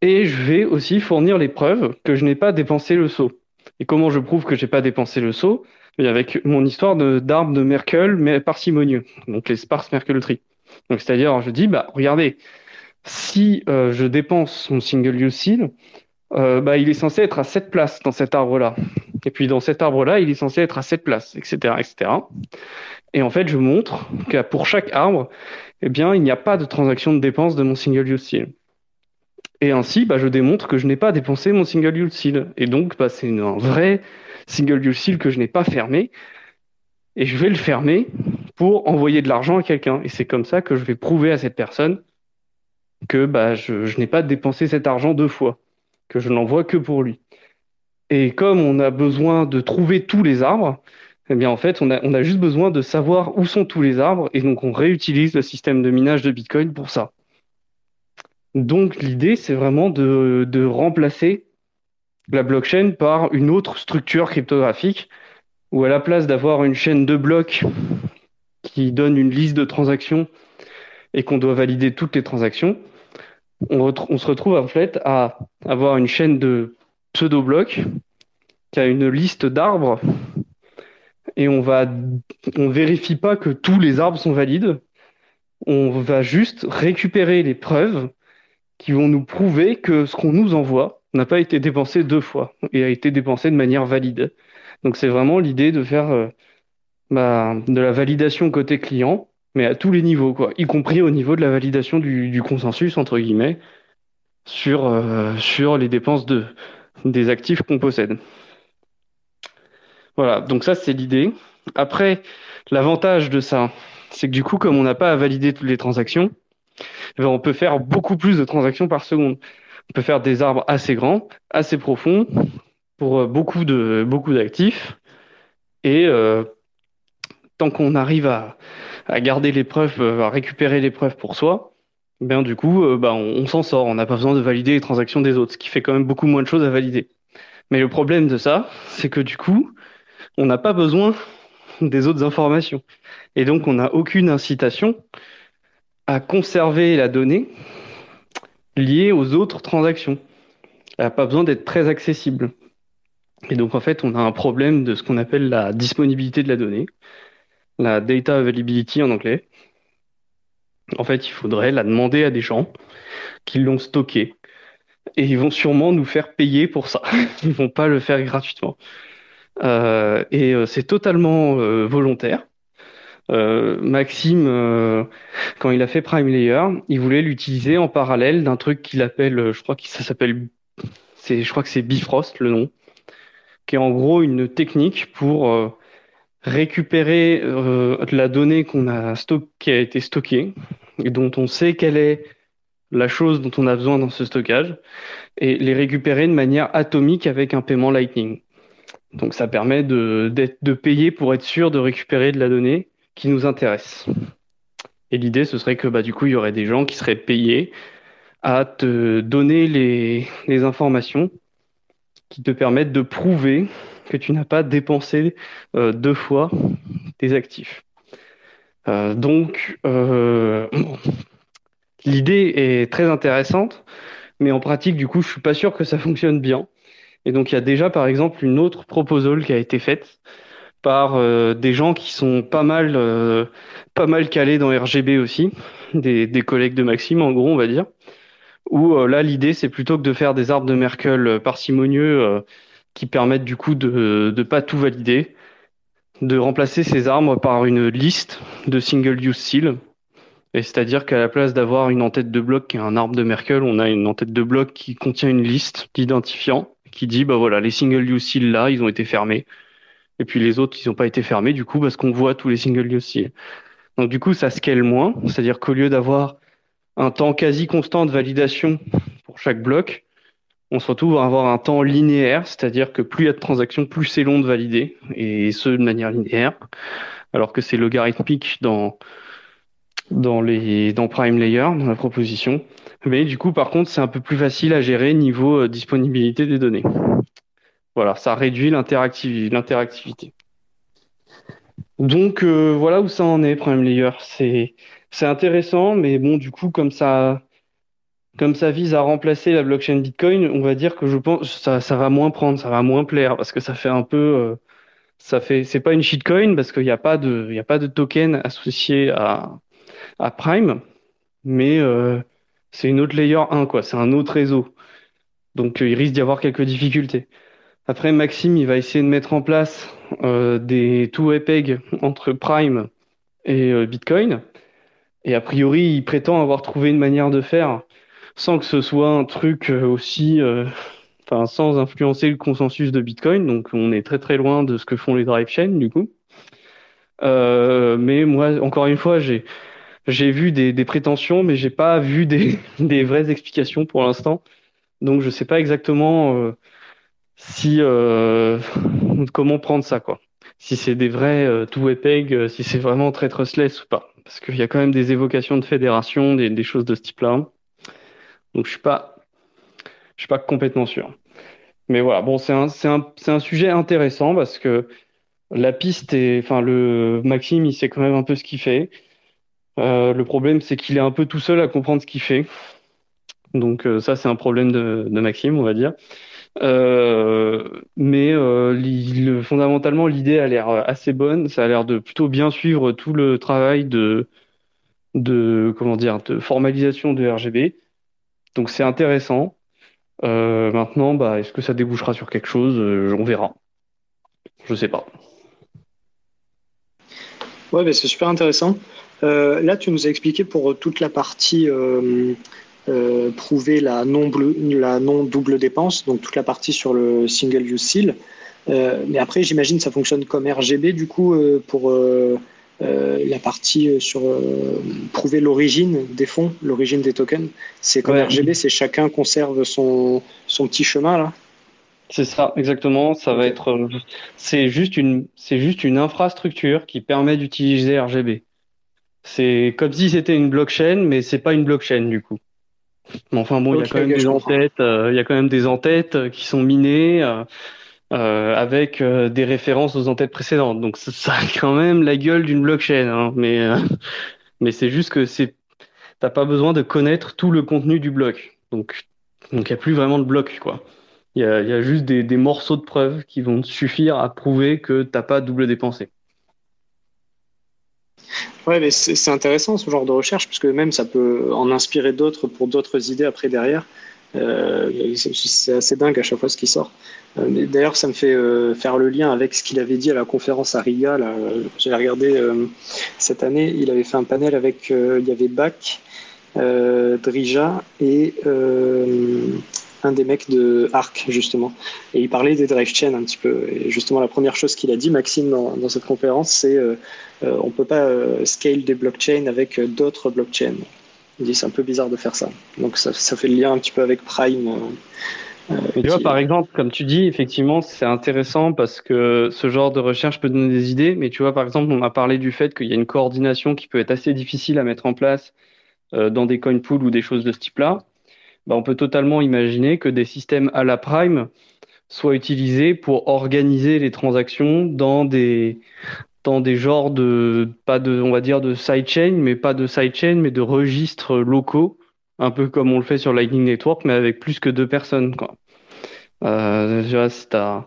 Et je vais aussi fournir les preuves que je n'ai pas dépensé le saut. Et comment je prouve que j'ai pas dépensé le saut? Avec mon histoire d'arbre de, Merkel, parcimonieux, donc les sparse Merkel tree. Donc c'est-à-dire, je dis, bah regardez, si euh, je dépense mon single use seal, euh, bah, il est censé être à cette place dans cet arbre-là. Et puis dans cet arbre-là, il est censé être à cette place, etc., etc. Et en fait, je montre que pour chaque arbre, eh bien, il n'y a pas de transaction de dépense de mon single use seal. Et ainsi, bah, je démontre que je n'ai pas dépensé mon single use seal. Et donc, bah, c'est un vrai single use seal que je n'ai pas fermé. Et je vais le fermer pour envoyer de l'argent à quelqu'un. Et c'est comme ça que je vais prouver à cette personne que bah, je, n'ai pas dépensé cet argent deux fois. que je n'envoie que pour lui. Et comme on a besoin de trouver tous les arbres, eh bien en fait, on a, on a juste besoin de savoir où sont tous les arbres, et donc on réutilise le système de minage de Bitcoin pour ça. Donc l'idée, c'est vraiment de, de remplacer la blockchain par une autre structure cryptographique, où à la place d'avoir une chaîne de blocs qui donne une liste de transactions et qu'on doit valider toutes les transactions, on, se retrouve en fait à avoir une chaîne de pseudo-blocs qui a une liste d'arbres et on va on vérifie pas que tous les arbres sont valides. On va juste récupérer les preuves qui vont nous prouver que ce qu'on nous envoie n'a pas été dépensé deux fois et a été dépensé de manière valide. Donc c'est vraiment l'idée de faire euh, bah, de la validation côté client, mais à tous les niveaux, quoi, y compris au niveau de la validation du, consensus entre guillemets sur euh, sur les dépenses de des actifs qu'on possède. Voilà, donc ça c'est l'idée. Après, l'avantage de ça, c'est que du coup, comme on n'a pas à valider toutes les transactions, eh ben, on peut faire beaucoup plus de transactions par seconde. On peut faire des arbres assez grands, assez profonds, pour euh, beaucoup de beaucoup d'actifs. Et euh, tant qu'on arrive à, garder les preuves, euh, à récupérer les preuves pour soi, bien du coup, on, on s'en sort. On n'a pas besoin de valider les transactions des autres, ce qui fait quand même beaucoup moins de choses à valider. Mais le problème de ça, c'est que du coup, on n'a pas besoin des autres informations. Et donc, on n'a aucune incitation à conserver la donnée liée aux autres transactions. Elle n'a pas besoin d'être très accessible. Et donc, en fait, on a un problème de ce qu'on appelle la disponibilité de la donnée, la data availability en anglais. En fait, il faudrait la demander à des gens qui l'ont stockée. Et ils vont sûrement nous faire payer pour ça. Ils vont pas le faire gratuitement. Euh, et euh, c'est totalement euh, volontaire. Euh, Maxime, euh, quand il a fait Prime Layer, il voulait l'utiliser en parallèle d'un truc qu'il appelle, je crois que ça s'appelle, c'est, je crois que c'est Bifrost le nom, qui est en gros une technique pour euh, récupérer la donnée qu'on a qui a été stockée et dont on sait quelle est la chose dont on a besoin dans ce stockage et les récupérer de manière atomique avec un paiement Lightning. Donc ça permet de, de payer pour être sûr de récupérer de la donnée qui nous intéresse. Et l'idée, ce serait que bah, du coup, il y aurait des gens qui seraient payés à te donner les, les informations qui te permettent de prouver que tu n'as pas dépensé euh, deux fois tes actifs. Euh, donc, euh, l'idée est très intéressante, mais en pratique, du coup, je suis pas sûr que ça fonctionne bien. Et donc, il y a déjà, par exemple, une autre proposal qui a été faite par euh, des gens qui sont pas mal, euh, pas mal calés dans RGB aussi, des, des, collègues de Maxime, en gros, on va dire. Où euh, là, l'idée, c'est plutôt que de faire des arbres de Merkel parcimonieux qui permettent du coup de ne pas tout valider, de remplacer ces arbres par une liste de single-use seal. Et c'est-à-dire qu'à la place d'avoir une en-tête de bloc qui est un arbre de Merkel, on a une en-tête de bloc qui contient une liste d'identifiants qui dit bah voilà les single use seal là ils ont été fermés et puis les autres ils n'ont pas été fermés du coup parce qu'on voit tous les single use seal donc du coup ça scale moins. C'est-à-dire qu'au lieu d'avoir un temps quasi constant de validation pour chaque bloc on se retrouve à avoir un temps linéaire. C'est-à-dire que plus il y a de transactions plus c'est long de valider et ce de manière linéaire. Alors que c'est logarithmique dans dans les dans Prime Layer dans la proposition. Mais du coup, par contre, c'est un peu plus facile à gérer niveau euh, disponibilité des données. Voilà, ça réduit l'interactivité. Donc euh, voilà où ça en est, Prime Layer. C'est intéressant, mais bon, du coup, comme ça comme ça vise à remplacer la blockchain Bitcoin, on va dire que je pense ça ça va moins prendre, ça va moins plaire parce que ça fait un peu euh, c'est pas une shitcoin parce qu'il n'y a pas de a pas de token associé à à Prime, mais euh, c'est une autre layer 1, quoi. C'est un autre réseau. Donc, il risque d'y avoir quelques difficultés. Après, Maxime, il va essayer de mettre en place euh, des two-way pegs entre Prime et euh, Bitcoin. Et a priori, il prétend avoir trouvé une manière de faire sans que ce soit un truc euh, aussi, enfin, sans influencer le consensus de Bitcoin. Donc, on est très très loin de ce que font les drive chains, du coup. Mais moi, encore une fois, j'ai j'ai vu des, des, prétentions, mais j'ai pas vu des, des, vraies explications pour l'instant. Donc je sais pas exactement si comment prendre ça quoi. Si c'est des vrais two-way pegs, si c'est vraiment très trustless ou pas. Parce qu'il y a quand même des évocations de fédération, des, des choses de ce type-là. Donc je suis pas je suis pas complètement sûr. Mais voilà, bon, c'est un, un, un, sujet intéressant parce que la piste est, enfin, le Maxime, il sait quand même un peu ce qu'il fait. Euh, le problème, c'est qu'il est un peu tout seul à comprendre ce qu'il fait. Donc euh, ça, c'est un problème de, de, Maxime, on va dire. Euh, mais euh, fondamentalement, l'idée a l'air assez bonne. Ça a l'air de plutôt bien suivre tout le travail de, comment dire, de formalisation de RGB. Donc c'est intéressant. Euh, maintenant, bah, est-ce que ça débouchera sur quelque chose? Euh, On verra. Je sais pas. Ouais, mais c'est super intéressant. Euh, là, tu nous as expliqué pour toute la partie prouver la non, la non double dépense, donc toute la partie sur le single use seal. mais après, j'imagine ça fonctionne comme RGB du coup pour euh, la partie euh, sur euh, prouver l'origine des fonds, l'origine des tokens. C'est comme RGB, c'est chacun conserve son, son petit chemin là. C'est ça, exactement. Ça va être, c'est juste une, c'est juste une infrastructure qui permet d'utiliser RGB. C'est comme si c'était une blockchain, mais c'est pas une blockchain du coup. Mais enfin bon, il y a quand même des entêtes, il y a quand même des entêtes qui sont minées. Euh, avec euh, des références aux entêtes précédentes. Donc ça, a quand même la gueule d'une blockchain, hein. mais euh, mais c'est juste que c'est t'as pas besoin de connaître tout le contenu du bloc. Donc donc il y a plus vraiment de bloc quoi. Il y a, y a juste des, des, morceaux de preuves qui vont suffire à prouver que t'as pas double dépensé. Ouais, mais c'est intéressant ce genre de recherche, parce que même ça peut en inspirer d'autres pour d'autres idées après derrière. Euh, c'est assez dingue à chaque fois ce qui sort. Euh, d'ailleurs, ça me fait euh, faire le lien avec ce qu'il avait dit à la conférence à Riga. J'ai regardé cette année, il avait fait un panel avec, il y avait Bach, Drija et un des mecs de Arc, justement. Et il parlait des drive chains un petit peu. Et justement, la première chose qu'il a dit, Maxime, dans, cette conférence, c'est on ne peut pas scale des blockchains avec d'autres blockchains. Il dit c'est un peu bizarre de faire ça. Donc ça, ça, fait le lien un petit peu avec Prime. Euh, tu vois, par exemple, comme tu dis, effectivement, c'est intéressant parce que ce genre de recherche peut donner des idées. Mais tu vois, par exemple, on a parlé du fait qu'il y a une coordination qui peut être assez difficile à mettre en place euh, dans des coin pools ou des choses de ce type-là. Bah, on peut totalement imaginer que des systèmes à la Prime soient utilisés pour organiser les transactions dans des dans des genres de pas de on va dire de sidechain mais pas de sidechain mais de registres locaux un peu comme on le fait sur Lightning Network mais avec plus que deux personnes quoi euh, si t'as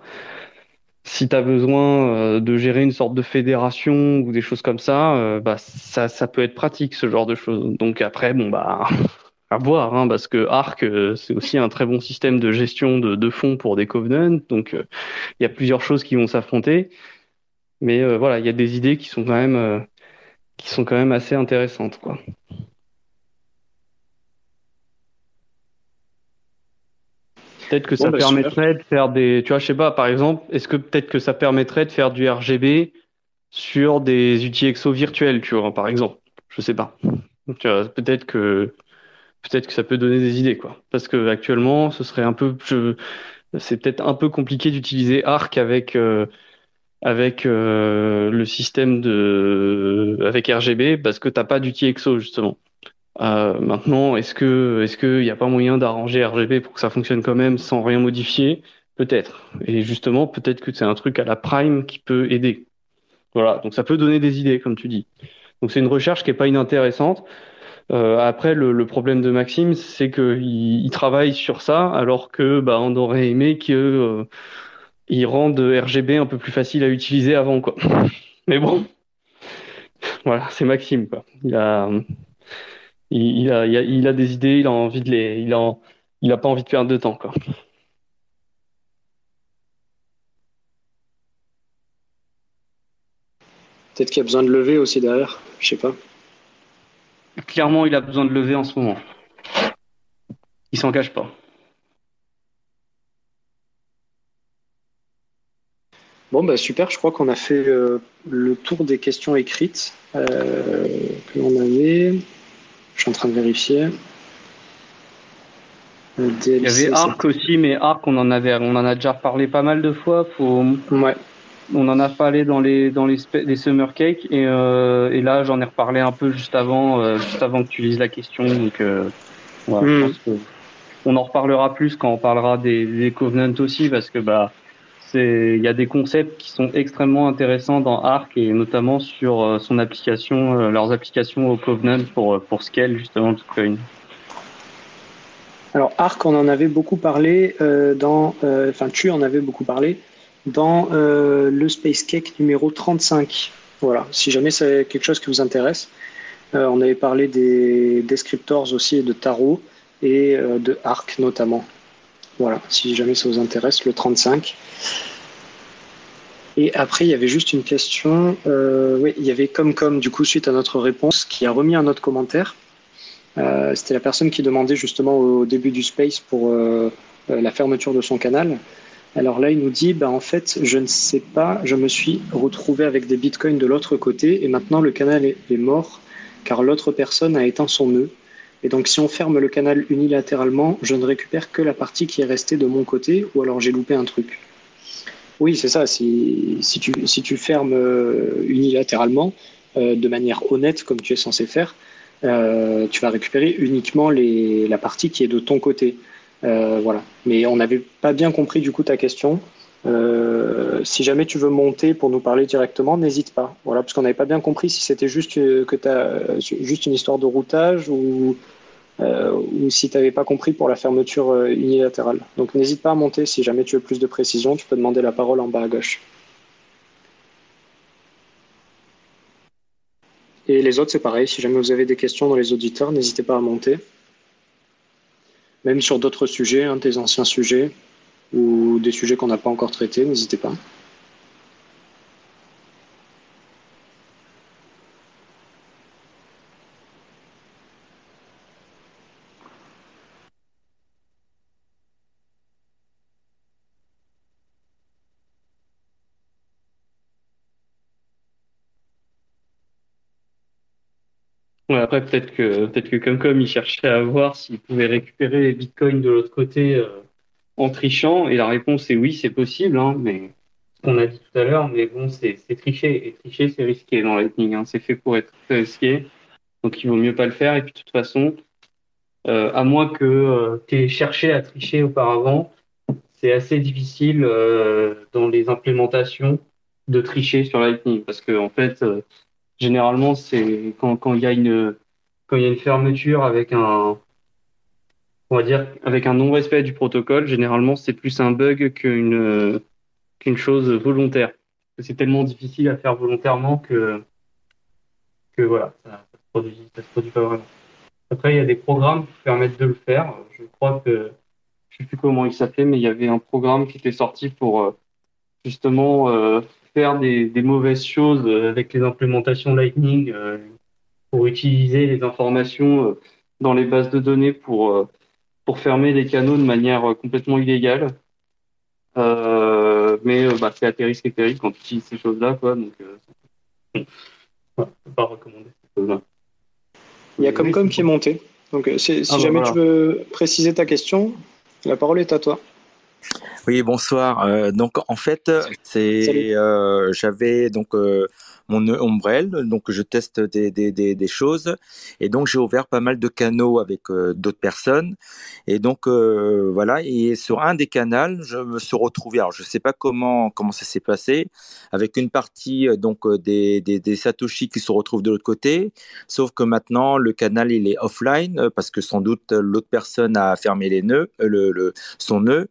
si tu as besoin euh, de gérer une sorte de fédération ou des choses comme ça, euh, bah, ça, ça peut être pratique, ce genre de choses. Donc après, bon, bah, à voir, hein, parce que Arc, euh, c'est aussi un très bon système de gestion de, de fonds pour des covenants. Donc il y a plusieurs choses qui vont s'affronter. Mais euh, voilà, il y a des idées qui sont quand même, euh, qui sont quand même assez intéressantes, quoi. Peut-être que ça bah, permettrait de faire des, tu vois, je sais pas, par exemple, est-ce que peut-être que ça permettrait de faire du RGB sur des outils exo virtuels, tu vois, par exemple? Je sais pas. Peut-être que peut-être que ça peut donner des idées, quoi. Parce que actuellement, ce serait un peu, c'est peut-être un peu compliqué d'utiliser Arc avec euh, avec euh, le système de avec RGB parce que t'as pas d'outil EXO justement. Euh, maintenant, est-ce que est-ce qu'il n'y a pas moyen d'arranger RGB pour que ça fonctionne quand même sans rien modifier? Peut-être. Et justement, peut-être que c'est un truc à la prime qui peut aider. Voilà, donc ça peut donner des idées, comme tu dis. Donc c'est une recherche qui est pas inintéressante. Euh, après, le, problème de Maxime, c'est qu'il il travaille sur ça, alors que bah, on aurait aimé que euh, ils rendent RGB un peu plus facile à utiliser avant, quoi. Mais bon, voilà, c'est Maxime, quoi. Il a, il, a, il, a, des idées, il a envie de les, il a, il a pas envie de perdre de temps, quoi. Peut-être qu'il a besoin de lever aussi derrière, je sais pas. Clairement, il a besoin de lever en ce moment. Il s'en cache pas. Bon, bah super, je crois qu'on a fait euh, le tour des questions écrites euh, que l'on avait. Je suis en train de vérifier. Il y avait Arc aussi, mais Arc, on en avait, on en a déjà parlé pas mal de fois. Faut... Ouais. On en a parlé dans les dans les, les summer cakes et, euh, et là j'en ai reparlé un peu juste avant euh, juste avant que tu lises la question donc euh, je hmm. pense que on en reparlera plus quand on parlera des, des covenants aussi parce que bah c'est il y a des concepts qui sont extrêmement intéressants dans Arc et notamment sur son application leurs applications au covenant pour pour scale justement Bitcoin. Alors Arc, on en avait beaucoup parlé dans, enfin tu en avais beaucoup parlé dans euh, le Space Cake numéro 35. Voilà, si jamais c'est quelque chose qui vous intéresse. on avait parlé des descriptors aussi de tarot et de Arc notamment. Voilà, si jamais ça vous intéresse, le 35. Et après, il y avait juste une question. oui, il y avait comme du coup, suite à notre réponse, qui a remis un autre commentaire. Euh, c'était la personne qui demandait justement au début du space pour euh, euh, la fermeture de son canal. Alors là, il nous dit, bah, en fait, je ne sais pas, je me suis retrouvé avec des bitcoins de l'autre côté et maintenant le canal est, mort car l'autre personne a éteint son nœud. Et donc, si on ferme le canal unilatéralement, je ne récupère que la partie qui est restée de mon côté ou alors j'ai loupé un truc. Oui, c'est ça. Si, tu, fermes unilatéralement, de manière honnête, comme tu es censé faire, euh, tu vas récupérer uniquement la partie qui est de ton côté. Euh, voilà. Mais on n'avait pas bien compris du coup ta question. Euh, si jamais tu veux monter pour nous parler directement, n'hésite pas. Voilà, parce qu'on n'avait pas bien compris si c'était juste que as juste une histoire de routage ou, ou si tu n'avais pas compris pour la fermeture unilatérale. Donc n'hésite pas à monter si jamais tu veux plus de précision. Tu peux demander la parole en bas à gauche. Et les autres, c'est pareil. Si jamais vous avez des questions dans les auditeurs, n'hésitez pas à monter. Même sur d'autres sujets, hein, des anciens sujets ou des sujets qu'on n'a pas encore traités, n'hésitez pas. Après, peut-être que, peut-être que Comcom, il cherchait à voir s'il pouvait récupérer les bitcoins de l'autre côté euh, en trichant. Et la réponse est oui, c'est possible, hein, mais ce qu'on a dit tout à l'heure, mais bon, c'est, c'est tricher. Et tricher, c'est risqué dans Lightning. Hein. C'est fait pour être très risqué. Donc, il vaut mieux pas le faire. Et puis, de toute façon, euh, à moins que euh, tu aies cherché à tricher auparavant, c'est assez difficile euh, dans les implémentations de tricher sur Lightning. Parce que, en fait, généralement, c'est quand, il y a une fermeture avec un on va dire avec un non-respect du protocole, généralement c'est plus un bug qu'une chose volontaire. C'est tellement difficile à faire volontairement que voilà, ça, ça, se produit, ça se produit pas vraiment. Après, il y a des programmes qui permettent de le faire. Je crois que je sais plus comment il s'appelait, mais il y avait un programme qui était sorti pour euh, justement euh, faire des, des, mauvaises choses euh, avec les implémentations Lightning euh, pour utiliser les informations euh, dans les bases de données pour, pour fermer les canaux de manière complètement illégale. mais bah, c'est risques et périls quand tu utilises ces choses-là. Quoi, donc, euh, pas recommander ces choses-là. Il y a Comcom qui est monté. Donc, si, ah, bah, jamais tu veux préciser ta question, la parole est à toi. Oui, bonsoir. Euh, donc en fait, c'est euh, j'avais donc euh, mon ombrelle, donc je teste des, des, des, des choses. Et donc j'ai ouvert pas mal de canaux avec d'autres personnes. Et donc voilà. Et sur un des canaux, je me suis retrouvé alors je sais pas comment comment ça s'est passé avec une partie donc des, des, des satoshi qui se retrouvent de l'autre côté, sauf que maintenant le canal il est offline parce que sans doute l'autre personne a fermé les nœuds, le, le son nœud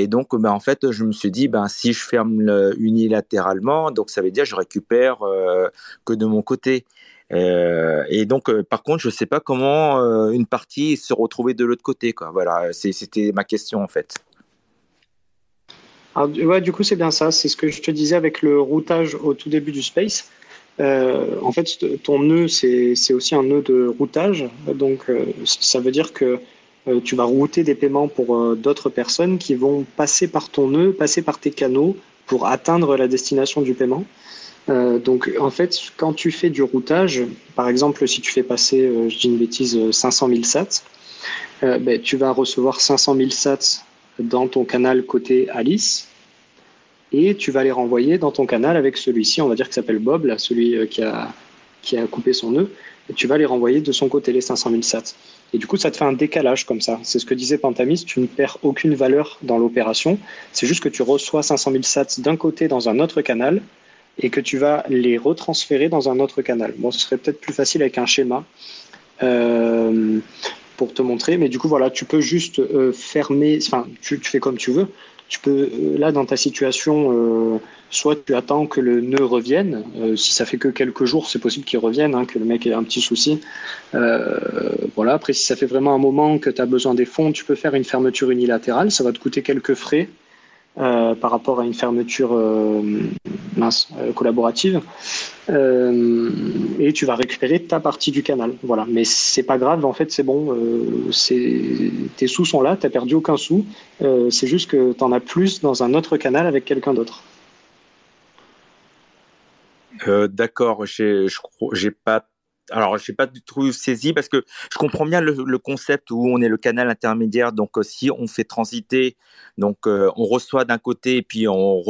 et donc, ben, en fait, je me suis dit, ben, si je ferme unilatéralement, donc ça veut dire que je récupère euh, que de mon côté. Euh, et donc, euh, par contre, je ne sais pas comment une partie se retrouver de l'autre côté. Voilà, c'était ma question en fait. Alors, ouais, du coup, c'est bien ça. C'est ce que je te disais avec le routage au tout début du space. en fait, ton nœud, c'est aussi un nœud de routage. Donc, ça veut dire que euh, tu vas router des paiements pour euh, d'autres personnes qui vont passer par ton nœud, passer par tes canaux pour atteindre la destination du paiement. Euh, donc en fait, quand tu fais du routage, par exemple si tu fais passer, je dis une bêtise, 500 000 sats, ben, tu vas recevoir 500 000 sats dans ton canal côté Alice et tu vas les renvoyer dans ton canal avec celui-ci, on va dire qu'il s'appelle Bob, celui qui a, qui a coupé son nœud, et tu vas les renvoyer de son côté, les 500 000 sats. Et du coup, ça te fait un décalage comme ça. C'est ce que disait Pantamis, tu ne perds aucune valeur dans l'opération. C'est juste que tu reçois 500 000 sats d'un côté dans un autre canal et que tu vas les retransférer dans un autre canal. Bon, ce serait peut-être plus facile avec un schéma euh, pour te montrer, mais du coup, voilà, tu peux juste euh, fermer, enfin, tu, tu, fais comme tu veux. Tu peux, euh, là, dans ta situation, soit tu attends que le nœud revienne. Euh, si ça fait que quelques jours, c'est possible qu'il revienne, hein, que le mec ait un petit souci. Euh, voilà. Après, si ça fait vraiment un moment que tu as besoin des fonds, tu peux faire une fermeture unilatérale. Ça va te coûter quelques frais euh, par rapport à une fermeture mince, collaborative. et tu vas récupérer ta partie du canal. Voilà. Mais c'est pas grave. En fait, c'est bon. tes sous sont là. Tu n'as perdu aucun sou. c'est juste que tu en as plus dans un autre canal avec quelqu'un d'autre. Euh, D'accord, j'ai pas alors je n'ai pas du tout saisi parce que je comprends bien le, concept où on est le canal intermédiaire. Donc euh, si on fait transiter, donc euh, on reçoit d'un côté et puis on,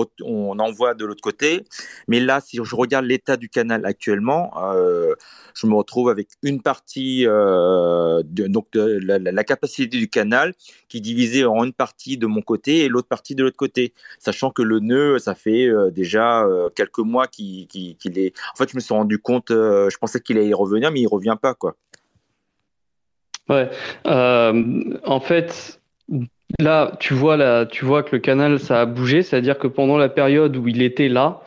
envoie de l'autre côté. Mais là, si je regarde l'état du canal actuellement, euh, je me retrouve avec une partie de, donc la, capacité du canal qui est divisée en une partie de mon côté et l'autre partie de l'autre côté, sachant que le nœud, ça fait déjà quelques mois qu'il est. En fait, je me suis rendu compte, je pensais qu'il allait revenir, mais il revient pas, quoi. Ouais. Euh, en fait, là, tu vois, là, tu vois que le canal, ça a bougé, c'est-à-dire que pendant la période où il était là,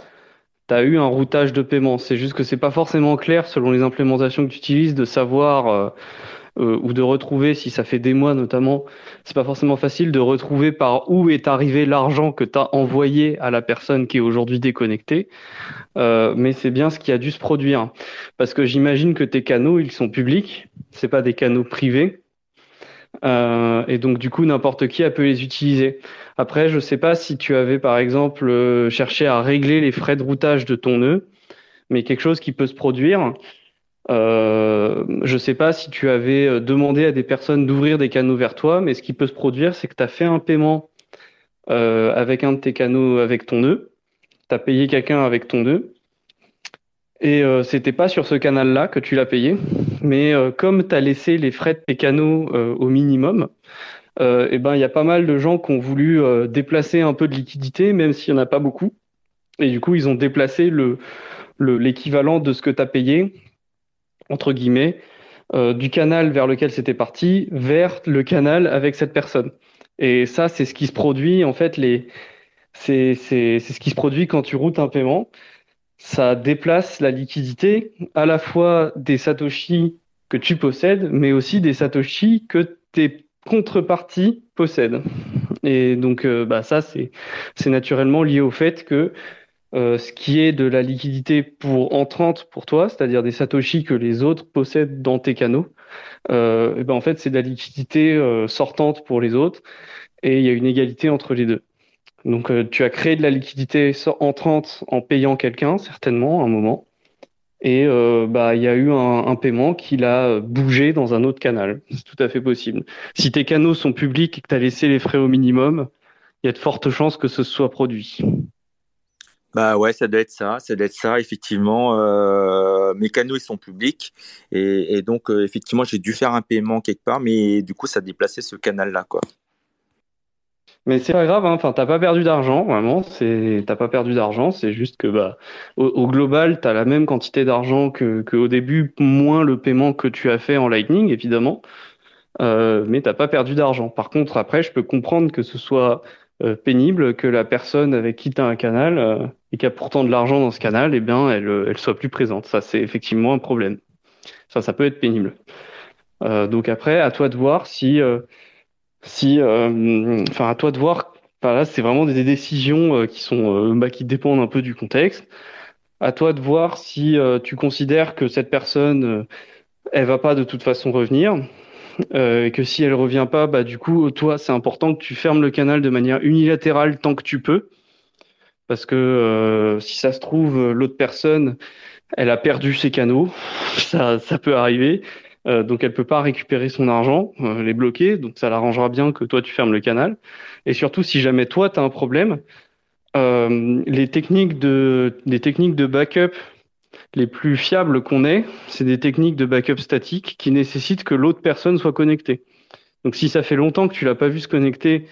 tu as eu un routage de paiement. C'est juste que c'est pas forcément clair, selon les implémentations que tu utilises, de savoir euh, euh, ou de retrouver, si ça fait des mois notamment, c'est pas forcément facile de retrouver par où est arrivé l'argent que tu as envoyé à la personne qui est aujourd'hui déconnectée. Euh, mais c'est bien ce qui a dû se produire. Parce que j'imagine que tes canaux, ils sont publics, c'est pas des canaux privés. Euh, et donc du coup, n'importe qui a pu les utiliser. Après, je sais pas si tu avais par exemple euh, cherché à régler les frais de routage de ton nœud, mais quelque chose qui peut se produire, euh, je ne sais pas si tu avais euh, demandé à des personnes d'ouvrir des canaux vers toi, mais ce qui peut se produire, c'est que tu as fait un paiement euh, avec un de tes canaux avec ton nœud, tu as payé quelqu'un avec ton nœud, et euh, c'était pas sur ce canal-là que tu l'as payé, mais comme tu as laissé les frais de tes canaux au minimum, eh ben il y a pas mal de gens qui ont voulu déplacer un peu de liquidité, même s'il n'y en a pas beaucoup, et du coup ils ont déplacé le l'équivalent de ce que tu as payé entre guillemets, euh, du canal vers lequel c'était parti vers le canal avec cette personne. Et ça, c'est ce qui se produit, en fait, c'est ce qui se produit quand tu routes un paiement. Ça déplace la liquidité à la fois des satoshi que tu possèdes, mais aussi des satoshi que tes contreparties possèdent. Et donc, euh, bah, ça, c'est naturellement lié au fait que euh, ce qui est de la liquidité pour entrante pour toi, c'est-à-dire des satoshi que les autres possèdent dans tes canaux, euh, et ben en fait c'est de la liquidité euh, sortante pour les autres et il y a une égalité entre les deux. Donc tu as créé de la liquidité entrante en payant quelqu'un certainement à un moment et bah il y a eu un, un paiement qui l'a bougé dans un autre canal. C'est tout à fait possible. Si tes canaux sont publics et que tu as laissé les frais au minimum, il y a de fortes chances que ce soit produit. Bah ouais, ça doit être ça, ça doit être ça, effectivement. Euh, mes canaux, ils sont publics. Et, donc, euh, effectivement, j'ai dû faire un paiement quelque part, mais du coup, ça déplacé ce canal-là, quoi. Mais c'est pas grave, hein. enfin, t'as pas perdu d'argent, vraiment, t'as pas perdu d'argent, c'est juste que, bah, au, global, t'as la même quantité d'argent que, que au début, moins le paiement que tu as fait en Lightning, évidemment, euh, mais t'as pas perdu d'argent. Par contre, après, je peux comprendre que ce soit pénible que la personne avec qui tu un canal euh, et qui a pourtant de l'argent dans ce canal, eh bien, elle, euh, elle soit plus présente. Ça, c'est effectivement un problème. Ça, ça peut être pénible. donc après, à toi de voir si, si, enfin, à toi de voir. Là, c'est vraiment des décisions qui sont, bah, qui dépendent un peu du contexte. À toi de voir si tu considères que cette personne, elle va pas de toute façon revenir euh, et que si elle revient pas, bah du coup, toi, c'est important que tu fermes le canal de manière unilatérale tant que tu peux, parce que euh, si ça se trouve, l'autre personne, elle a perdu ses canaux, ça, ça peut arriver, donc elle peut pas récupérer son argent, elle est bloquée, donc ça l'arrangera bien que toi tu fermes le canal. Et surtout, si jamais toi tu as un problème, les techniques de les techniques de backup les plus fiables qu'on ait, c'est des techniques de backup statique qui nécessitent que l'autre personne soit connectée. Donc si ça fait longtemps que tu l'as pas vu se connecter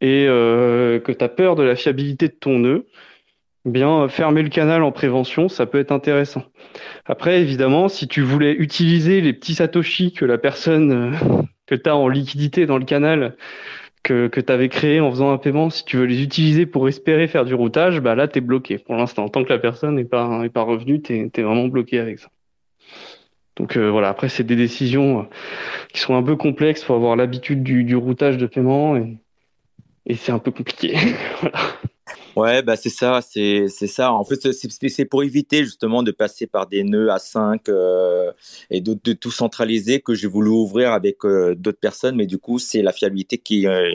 et euh, que tu as peur de la fiabilité de ton nœud, bien fermer le canal en prévention, ça peut être intéressant. Après, évidemment, si tu voulais utiliser les petits satoshi que la personne euh, que tu as en liquidité dans le canal que, tu avais créé en faisant un paiement, si tu veux les utiliser pour espérer faire du routage, bah là, tu es bloqué pour l'instant. Tant que la personne n'est pas, pas revenue, tu es, vraiment bloqué avec ça. Donc euh, voilà, après, c'est des décisions euh, qui sont un peu complexes. Il faut avoir l'habitude du, du, routage de paiement et, et c'est un peu compliqué. Ouais, bah c'est ça, c'est ça. En fait, c'est pour éviter justement de passer par des nœuds à 5 euh, et de, de, tout centraliser que j'ai voulu ouvrir avec euh, d'autres personnes, mais du coup, c'est la fiabilité qui, euh,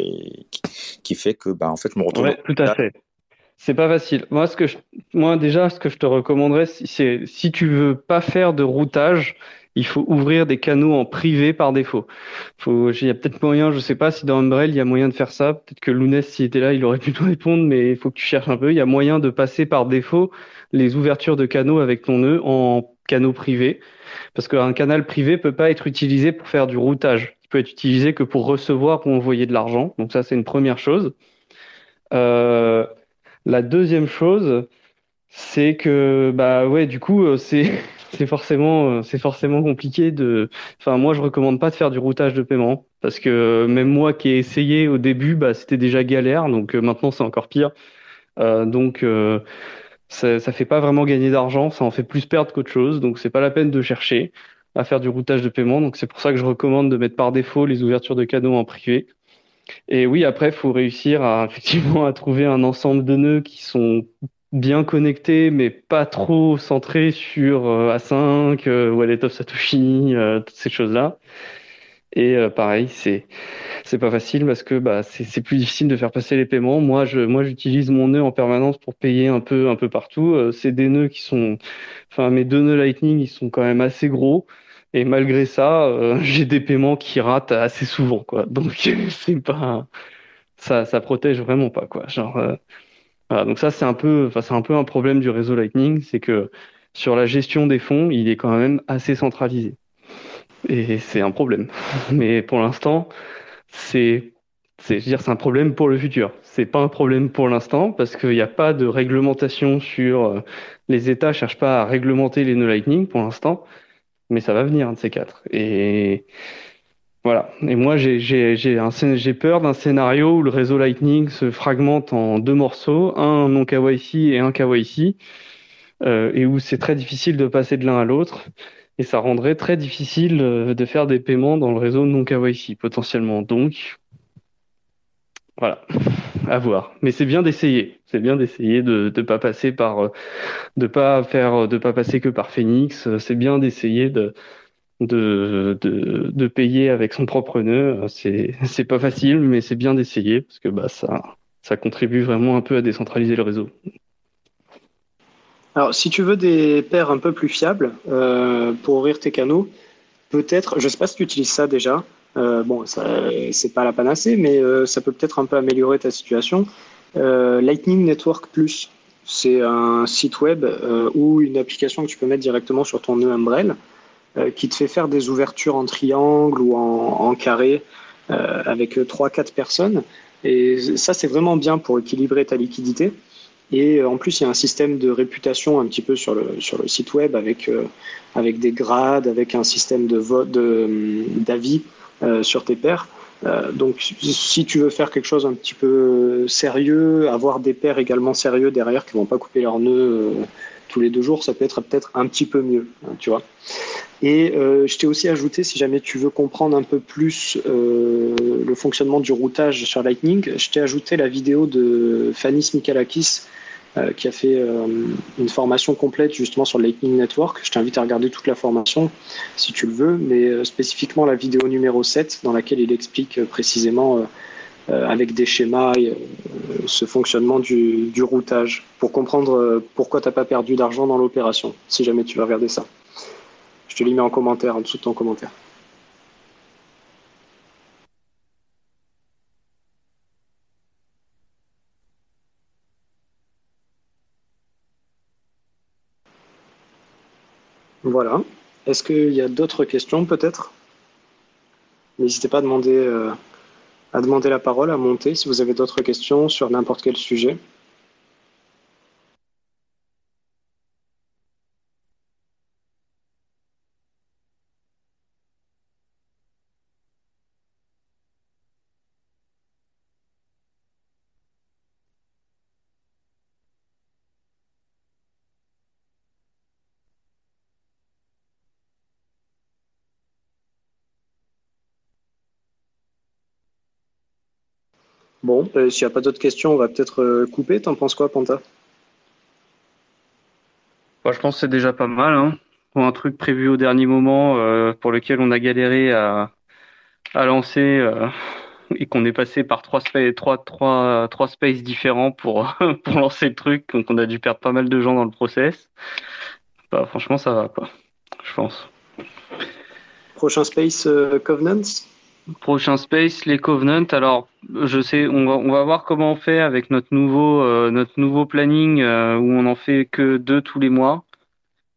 qui, qui, fait que bah, en fait, je me retrouve. Ouais, tout à fait. C'est pas facile. Moi, ce que je, moi déjà, ce que je te recommanderais, c'est si tu veux pas faire de routage, il faut ouvrir des canaux en privé par défaut. Faut, il y a peut-être moyen, je sais pas si dans Umbrel il y a moyen de faire ça. Peut-être que Lounès, s'il était là, il aurait pu te répondre, mais il faut que tu cherches un peu. Il y a moyen de passer par défaut les ouvertures de canaux avec ton nœud en canaux privés. Parce qu'un canal privé peut pas être utilisé pour faire du routage. Il peut être utilisé que pour recevoir ou envoyer de l'argent. Donc ça, c'est une première chose. Euh, la deuxième chose, c'est que bah ouais, du coup, euh, c'est c'est forcément euh, c'est forcément compliqué de. Enfin, moi, je recommande pas de faire du routage de paiement parce que même moi qui ai essayé au début, bah c'était déjà galère, donc euh, maintenant c'est encore pire. Euh, donc ça, ça fait pas vraiment gagner d'argent, ça en fait plus perdre qu'autre chose, donc c'est pas la peine de chercher à faire du routage de paiement. Donc c'est pour ça que je recommande de mettre par défaut les ouvertures de canaux en privé. Et oui, après, il faut réussir à effectivement à trouver un ensemble de nœuds qui sont bien connecté, mais pas trop centré sur euh, A5, euh, Wallet of Satoshi, euh, toutes ces choses-là. Et pareil, c'est c'est pas facile parce que bah c'est plus difficile de faire passer les paiements. Moi, je moi j'utilise mon nœud en permanence pour payer un peu un peu partout. c'est des nœuds qui sont, enfin mes deux nœuds Lightning, ils sont quand même assez gros. Et malgré ça, j'ai des paiements qui ratent assez souvent, quoi. Donc c'est pas ça ça protège vraiment pas, quoi. Genre donc ça c'est un peu, enfin c'est un peu un problème du réseau Lightning, c'est que sur la gestion des fonds, il est quand même assez centralisé. Et c'est un problème. Mais pour l'instant, c'est, c'est, dire, c'est un problème pour le futur. C'est pas un problème pour l'instant parce qu'il n'y a pas de réglementation sur euh, les États cherchent pas à réglementer les nœuds Lightning pour l'instant, mais ça va venir un de ces quatre. Et voilà. Et moi, j'ai peur d'un scénario où le réseau Lightning se fragmente en deux morceaux, un non KYC et un KYC, euh, et où c'est très difficile de passer de l'un à l'autre. Et ça rendrait très difficile euh, de faire des paiements dans le réseau non KYC, potentiellement. Donc, voilà, à voir. Mais c'est bien d'essayer. C'est bien d'essayer de ne pas passer par, euh, de pas faire, de pas passer que par Phoenix. C'est bien d'essayer de de, payer avec son propre nœud. C'est, c'est pas facile, mais c'est bien d'essayer parce que bah, ça, contribue vraiment un peu à décentraliser le réseau. Alors, si tu veux des paires un peu plus fiables euh, pour ouvrir tes canaux, peut-être, je sais pas si tu utilises ça déjà. Euh, bon, ça, c'est pas la panacée, mais euh, ça peut peut-être un peu améliorer ta situation. Lightning Network Plus, c'est un site web ou une application que tu peux mettre directement sur ton nœud Umbrel euh, qui te fait faire des ouvertures en triangle ou en, carré euh, avec 3-4 personnes. Et ça, c'est vraiment bien pour équilibrer ta liquidité. Et euh, en plus, il y a un système de réputation un petit peu sur le, sur le site web avec, avec des grades, avec un système de vote, d'avis sur tes pairs. donc, si tu veux faire quelque chose un petit peu sérieux, avoir des pairs également sérieux derrière qui vont pas couper leurs nœuds tous les deux jours, ça peut être peut-être un petit peu mieux, hein, tu vois. Et euh, je t'ai aussi ajouté, si jamais tu veux comprendre un peu plus euh, le fonctionnement du routage sur Lightning, je t'ai ajouté la vidéo de Fanny Mikalakis euh, qui a fait une formation complète justement sur le Lightning Network. Je t'invite à regarder toute la formation si tu le veux, mais spécifiquement la vidéo numéro 7 dans laquelle il explique précisément avec des schémas ce fonctionnement du, routage pour comprendre pourquoi tu n'as pas perdu d'argent dans l'opération, si jamais tu veux regarder ça. Je te l'ai mis en commentaire, en dessous de ton commentaire. Voilà. Est-ce qu'il y a d'autres questions peut-être? N'hésitez pas à demander, euh, à demander la parole, à monter si vous avez d'autres questions sur n'importe quel sujet. Bon, euh, s'il n'y a pas d'autres questions, on va peut-être euh, couper. T'en penses quoi, Panta? Bah, Je pense que c'est déjà pas mal. Hein. Pour un truc prévu au dernier moment, euh, pour lequel on a galéré à, à lancer et qu'on est passé par trois, trois, trois, trois spaces différents pour, pour lancer le truc, donc on a dû perdre pas mal de gens dans le process. Bah, franchement, ça va, quoi. Je pense. Prochain space Covenants? Prochain space, les Covenants. Alors, je sais, on va, voir comment on fait avec notre nouveau, euh, planning euh, où on en fait que deux tous les mois.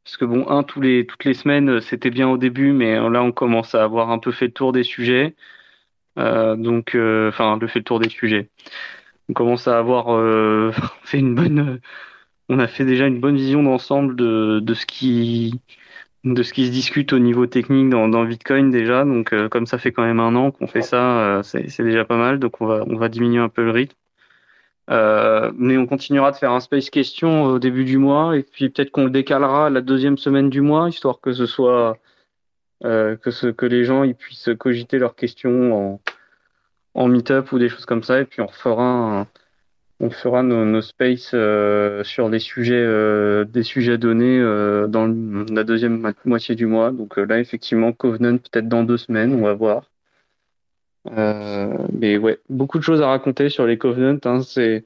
Parce que bon, un tous les, toutes les semaines, c'était bien au début, mais là, on commence à avoir un peu fait le tour des sujets. Euh, donc, enfin, le fait le tour des sujets. On commence à avoir fait une bonne, on a fait déjà une bonne vision d'ensemble de, de ce qui, de ce qui se discute au niveau technique dans, Bitcoin déjà. Donc, euh, comme ça fait quand même un an qu'on fait ça, euh, c'est déjà pas mal. Donc, on va, on va diminuer un peu le rythme. Euh, mais on continuera de faire un space question au début du mois et puis peut-être qu'on le décalera la deuxième semaine du mois, histoire que ce soit que ce que les gens ils puissent cogiter leurs questions en en meet-up ou des choses comme ça et puis on refera un, on fera nos, nos spaces euh, sur les sujets, euh, des sujets donnés euh, dans la deuxième moitié du mois. Donc là, effectivement, Covenant peut-être dans deux semaines, on va voir. mais ouais, beaucoup de choses à raconter sur les Covenants. Hein, c'est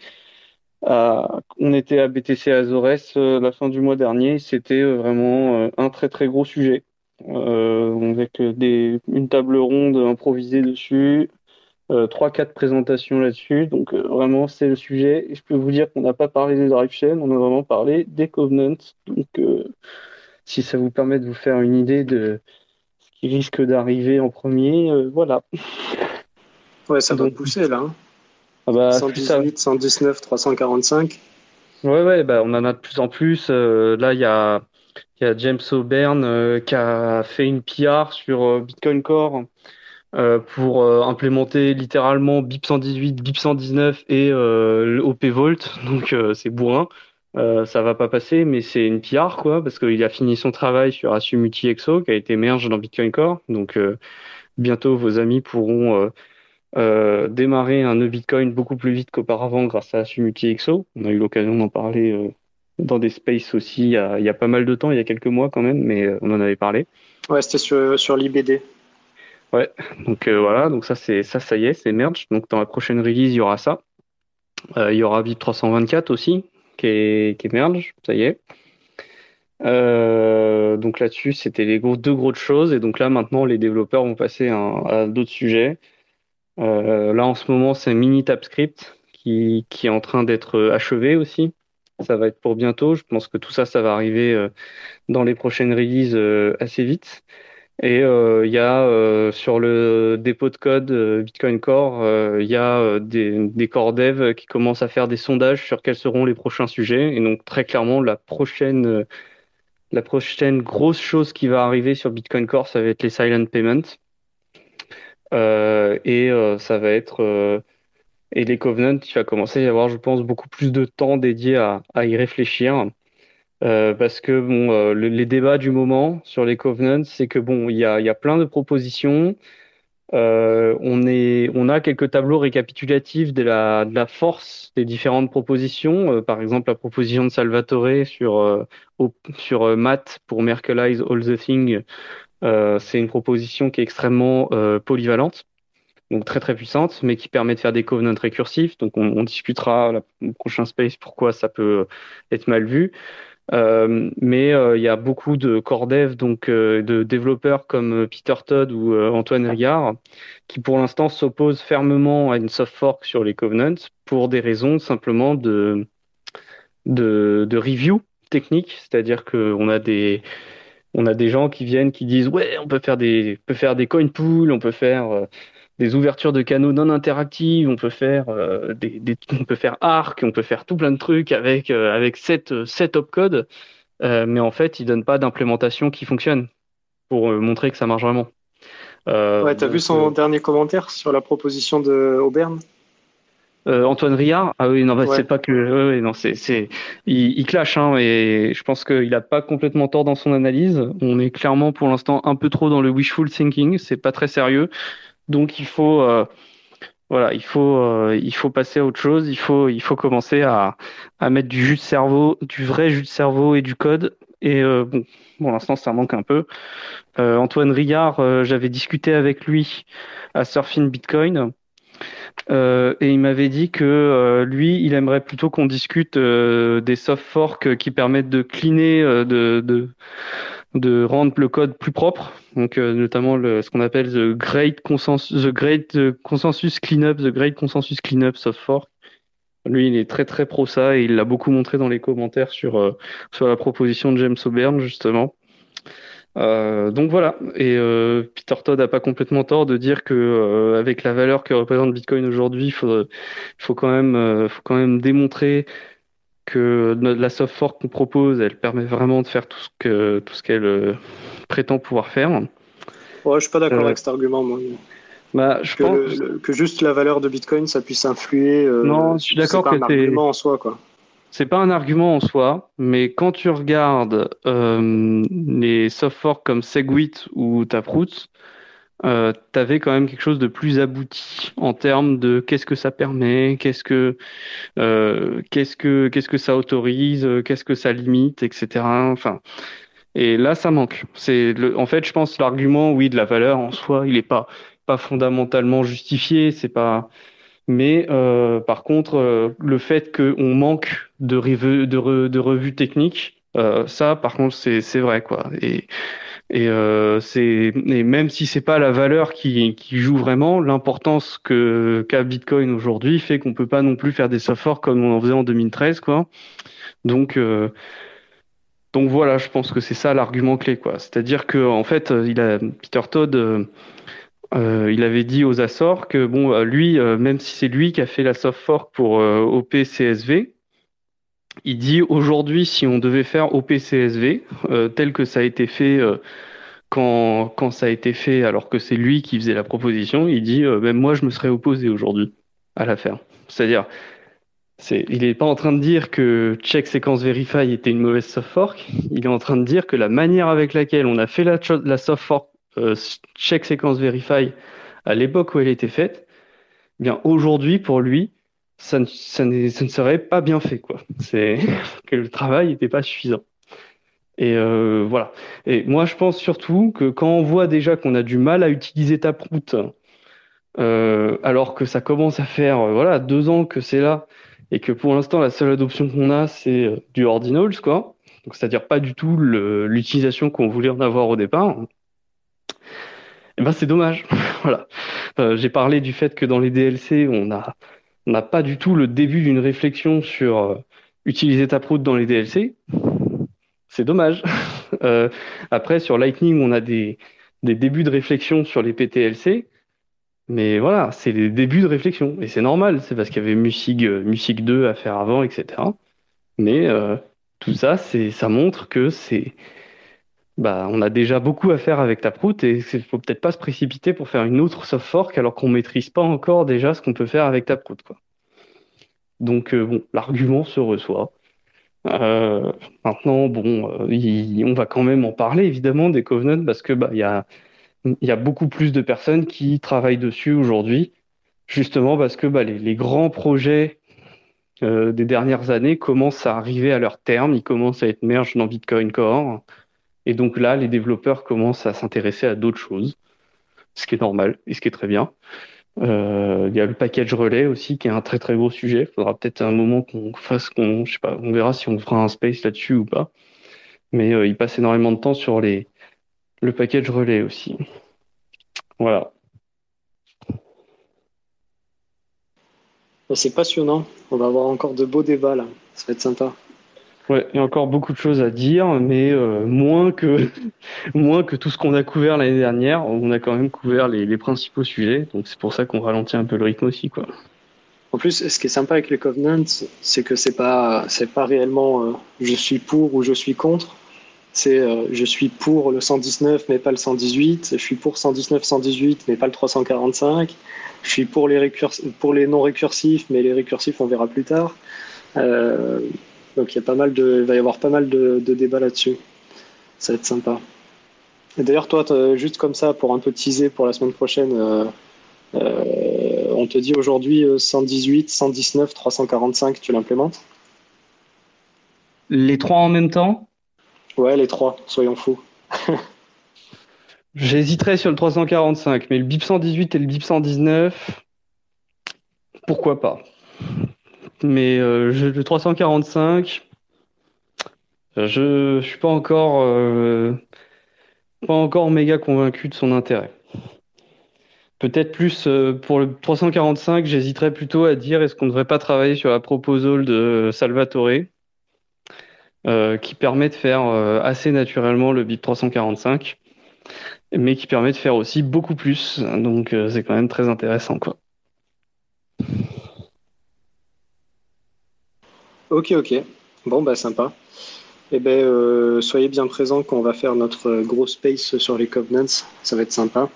on était à BTC Azores la fin du mois dernier. C'était vraiment un très très gros sujet. avec des, une table ronde improvisée dessus, trois, quatre présentations là-dessus. Donc euh, vraiment, c'est le sujet. Et je peux vous dire qu'on n'a pas parlé des drive chains, on a vraiment parlé des covenants. Donc euh, si ça vous permet de vous faire une idée de ce qui risque d'arriver en premier, voilà. Ouais, ça doit pousser là. Hein. Ah bah, 118, 119, 345. Ouais, ouais, bah, on en a de plus en plus. là, il y a, y a James O'Byrne qui a fait une PR sur Bitcoin Core euh, pour euh, implémenter littéralement BIP 118, BIP 119 et euh, OP Volt. Donc c'est bourrin. ça va pas passer, mais c'est une PR quoi, parce qu'il a fini son travail sur Assu Multi Exo qui a été merge dans Bitcoin Core. Donc bientôt vos amis pourront démarrer un nœud Bitcoin beaucoup plus vite qu'auparavant grâce à Assu Multi Exo. On a eu l'occasion d'en parler dans des spaces aussi il y, a, il y, a, pas mal de temps, il y a quelques mois quand même, mais on en avait parlé. Ouais, c'était sur, sur l'IBD. Ouais, donc euh, voilà, donc ça c'est ça, ça y est, c'est merge. Donc dans la prochaine release, il y aura ça. Euh, il y aura VIP 324 aussi, qui est, merge, ça y est. Euh, donc là-dessus, c'était les deux grosses choses. Et donc là, maintenant, les développeurs vont passer à, d'autres sujets. là, en ce moment, c'est Mini TypeScript qui, qui est en train d'être achevé aussi. Ça va être pour bientôt. Je pense que tout ça, ça va arriver dans les prochaines releases assez vite. Et euh, il y a euh, sur le dépôt de code euh, Bitcoin Core, il y a des, des core devs qui commencent à faire des sondages sur quels seront les prochains sujets. Et donc très clairement, la prochaine, la prochaine grosse chose qui va arriver sur Bitcoin Core, ça va être les silent payments. et ça va être et les covenants, il va commencer à y avoir, je pense, beaucoup plus de temps dédié à, à y réfléchir. Euh, parce que bon, euh, les débats du moment sur les covenants, c'est que bon, il y a, y a, plein de propositions. Euh, on, est, on a quelques tableaux récapitulatifs de la, de la force des différentes propositions. Euh, par exemple, la proposition de Salvatore sur, sur Math pour Merkleize All the Thing, c'est une proposition qui est extrêmement polyvalente donc très très puissante, mais qui permet de faire des covenants récursifs. Donc on, on discutera le prochain space pourquoi ça peut être mal vu. Mais il y a beaucoup de core dev, donc de développeurs comme Peter Todd ou Antoine Rigard, qui pour l'instant s'opposent fermement à une soft fork sur les covenants pour des raisons simplement de, de, de review technique, c'est-à-dire qu'on a des on a des gens qui viennent qui disent ouais on peut faire des on peut faire des coin pools, on peut faire des ouvertures de canaux non interactives, on peut faire euh, des, on peut faire arc, on peut faire tout plein de trucs avec euh, avec cette set opcode, euh, mais en fait ils donnent pas d'implémentation qui fonctionne pour montrer que ça marche vraiment. ouais, t'as vu son dernier commentaire sur la proposition de Auberne Antoine Riard, ah oui, non, bah, c'est pas que, non, c'est, c'est, il, il clash, hein, et je pense qu'il a pas complètement tort dans son analyse. On est clairement pour l'instant un peu trop dans le wishful thinking, c'est pas très sérieux. Donc il faut, euh, voilà, il faut, euh, il faut passer à autre chose. Il faut, il faut commencer à, à mettre du jus de cerveau, du vrai jus de cerveau et du code. Et euh, bon, pour l'instant, ça manque un peu. Antoine Rigard, j'avais discuté avec lui à Surfing Bitcoin. et il m'avait dit que lui, il aimerait plutôt qu'on discute des soft forks qui permettent de cleaner, de, de rendre le code plus propre, donc euh, notamment le, ce qu'on appelle the Great Consensus, the Great euh, Consensus Cleanup, the Great Consensus Cleanup Soft Fork. Lui, il est très très pro ça et il l'a beaucoup montré dans les commentaires sur euh, sur la proposition de James O'Byrne justement. donc voilà, et Peter Todd n'a pas complètement tort de dire que avec la valeur que représente Bitcoin aujourd'hui, il faut, faut quand même faut quand même démontrer que la soft fork qu'on propose, elle permet vraiment de faire tout ce que tout ce qu'elle euh, prétend pouvoir faire. Ouais, je suis pas d'accord euh, avec cet argument, moi. Bah, je que, pense... que, juste la valeur de Bitcoin, ça puisse influer. Euh, non, je suis d'accord que c'est un argument en soi, quoi. C'est pas un argument en soi, mais quand tu regardes les soft forks comme Segwit ou Taproot, euh, tu avais quand même quelque chose de plus abouti en termes de qu'est-ce que ça permet, qu'est-ce que euh, qu'est-ce que qu'est-ce que ça autorise, euh, qu'est-ce que ça limite, etc. Enfin, et là ça manque. C'est en fait, je pense l'argument, oui, de la valeur en soi, il est pas pas fondamentalement justifié, c'est pas. Mais euh, par contre, euh, le fait qu'on manque de, revue, de, de revues techniques, ça, par contre, c'est c'est vrai quoi. Et et euh, et même si c'est pas la valeur qui, qui joue vraiment, l'importance que qu'a Bitcoin aujourd'hui fait qu'on peut pas non plus faire des soft comme on en faisait en 2013 quoi. Donc euh, donc voilà, je pense que c'est ça l'argument clé quoi. C'est-à-dire que en fait, il a Peter Todd euh, euh il avait dit aux Açores que bon, euh, lui, euh, même si c'est lui qui a fait la soft fork pour OPCSV, il dit aujourd'hui, si on devait faire OPCSV, euh, tel que ça a été fait euh, quand, quand ça a été fait, alors que c'est lui qui faisait la proposition, il dit euh, même moi, je me serais opposé aujourd'hui à la faire. C'est-à-dire, c'est, il n'est pas en train de dire que Check Sequence Verify était une mauvaise soft fork. Il est en train de dire que la manière avec laquelle on a fait la, soft fork Check Sequence Verify à l'époque où elle était faite, eh bien aujourd'hui pour lui, ça ne, ça, ne, serait pas bien fait, quoi. C'est que le travail n'était pas suffisant. Et euh, voilà. Et moi, je pense surtout que quand on voit déjà qu'on a du mal à utiliser Taproot, euh, alors que ça commence à faire euh, voilà deux ans que c'est là, et que pour l'instant la seule adoption qu'on a c'est euh, du ordinals, quoi. Donc c'est-à-dire pas du tout l'utilisation qu'on voulait en avoir au départ. Et eh ben c'est dommage. voilà. J'ai parlé du fait que dans les DLC on a n'a pas du tout le début d'une réflexion sur euh, utiliser Taproot dans les DLC. C'est dommage. euh, après, sur Lightning, on a des, des débuts de réflexion sur les PTLC. Mais voilà, c'est les débuts de réflexion. Et c'est normal, c'est parce qu'il y avait Musig, euh, Musig 2 à faire avant, etc. Mais euh, tout ça, ça montre que c'est, bah, on a déjà beaucoup à faire avec Taproot et il faut peut-être pas se précipiter pour faire une autre soft fork alors qu'on maîtrise pas encore déjà ce qu'on peut faire avec Taproot. Donc euh, bon, l'argument se reçoit. Euh, maintenant, euh, on va quand même en parler évidemment des covenants parce que bah y a beaucoup plus de personnes qui travaillent dessus aujourd'hui, justement parce que bah, les, grands projets des dernières années commencent à arriver à leur terme, ils commencent à être merged dans Bitcoin Core. Et donc là, les développeurs commencent à s'intéresser à d'autres choses, ce qui est normal et ce qui est très bien. Euh, il y a le package relais aussi, qui est un très très gros sujet. Il faudra peut-être un moment qu'on fasse, qu'on, je sais pas, on verra si on fera un space là-dessus ou pas. Mais il passe énormément de temps sur les, le package relais aussi. Voilà. C'est passionnant. On va avoir encore de beaux débats là. Ça va être sympa. Il y a encore beaucoup de choses à dire, mais euh, moins que moins que tout ce qu'on a couvert l'année dernière. On a quand même couvert les, principaux sujets, donc c'est pour ça qu'on ralentit un peu le rythme aussi, quoi. En plus, ce qui est sympa avec les covenants, c'est que c'est pas c'est pas réellement euh, je suis pour ou je suis contre. C'est euh, je suis pour le 119 mais pas le 118. Je suis pour 119 118 mais pas le 345. Je suis pour les pour les non récursifs mais les récursifs on verra plus tard. Donc il, y a pas mal de, va y avoir pas mal de, débats là-dessus. Ça va être sympa. Et d'ailleurs, toi, juste comme ça, pour un peu teaser pour la semaine prochaine, euh, euh, on te dit aujourd'hui 118, 119, 345, tu l'implémentes? Les trois en même temps? Ouais, les trois, soyons fous. J'hésiterais sur le 345, mais le BIP 118 et le BIP 119, pourquoi pas? Mais euh, le 345, je, je suis pas encore, euh, pas encore méga convaincu de son intérêt. Peut-être plus euh, pour le 345, j'hésiterais plutôt à dire est-ce qu'on ne devrait pas travailler sur la proposal de Salvatore, qui permet de faire assez naturellement le BIP 345, mais qui permet de faire aussi beaucoup plus. Donc c'est quand même très intéressant, quoi. Ok, ok. Bon, bah sympa. Eh ben, euh, soyez bien présents quand on va faire notre gros space sur les covenants. Ça va être sympa.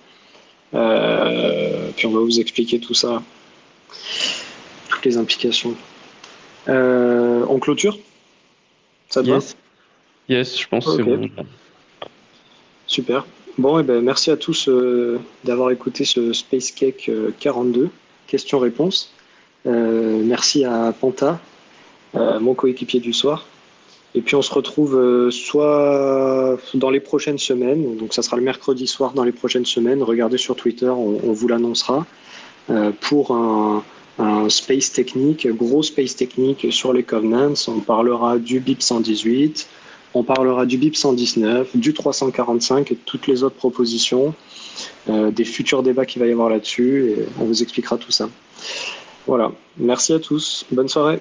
Euh, puis on va vous expliquer tout ça, toutes les implications. Euh, on clôture? Ça te yes. va? Yes, je pense que c'est bon. Super. Bon, eh ben, merci à tous d'avoir écouté ce Space Cake 42, questions-réponses. merci à Panta euh, mon coéquipier du soir. Et puis on se retrouve euh, soit dans les prochaines semaines, donc ça sera le mercredi soir dans les prochaines semaines, regardez sur Twitter, on, vous l'annoncera, euh, pour un, space technique, gros space technique sur les covenants. On parlera du BIP 118, on parlera du BIP 119, du 345 et toutes les autres propositions, des futurs débats qu'il va y avoir là-dessus, et on vous expliquera tout ça. Voilà, merci à tous, bonne soirée.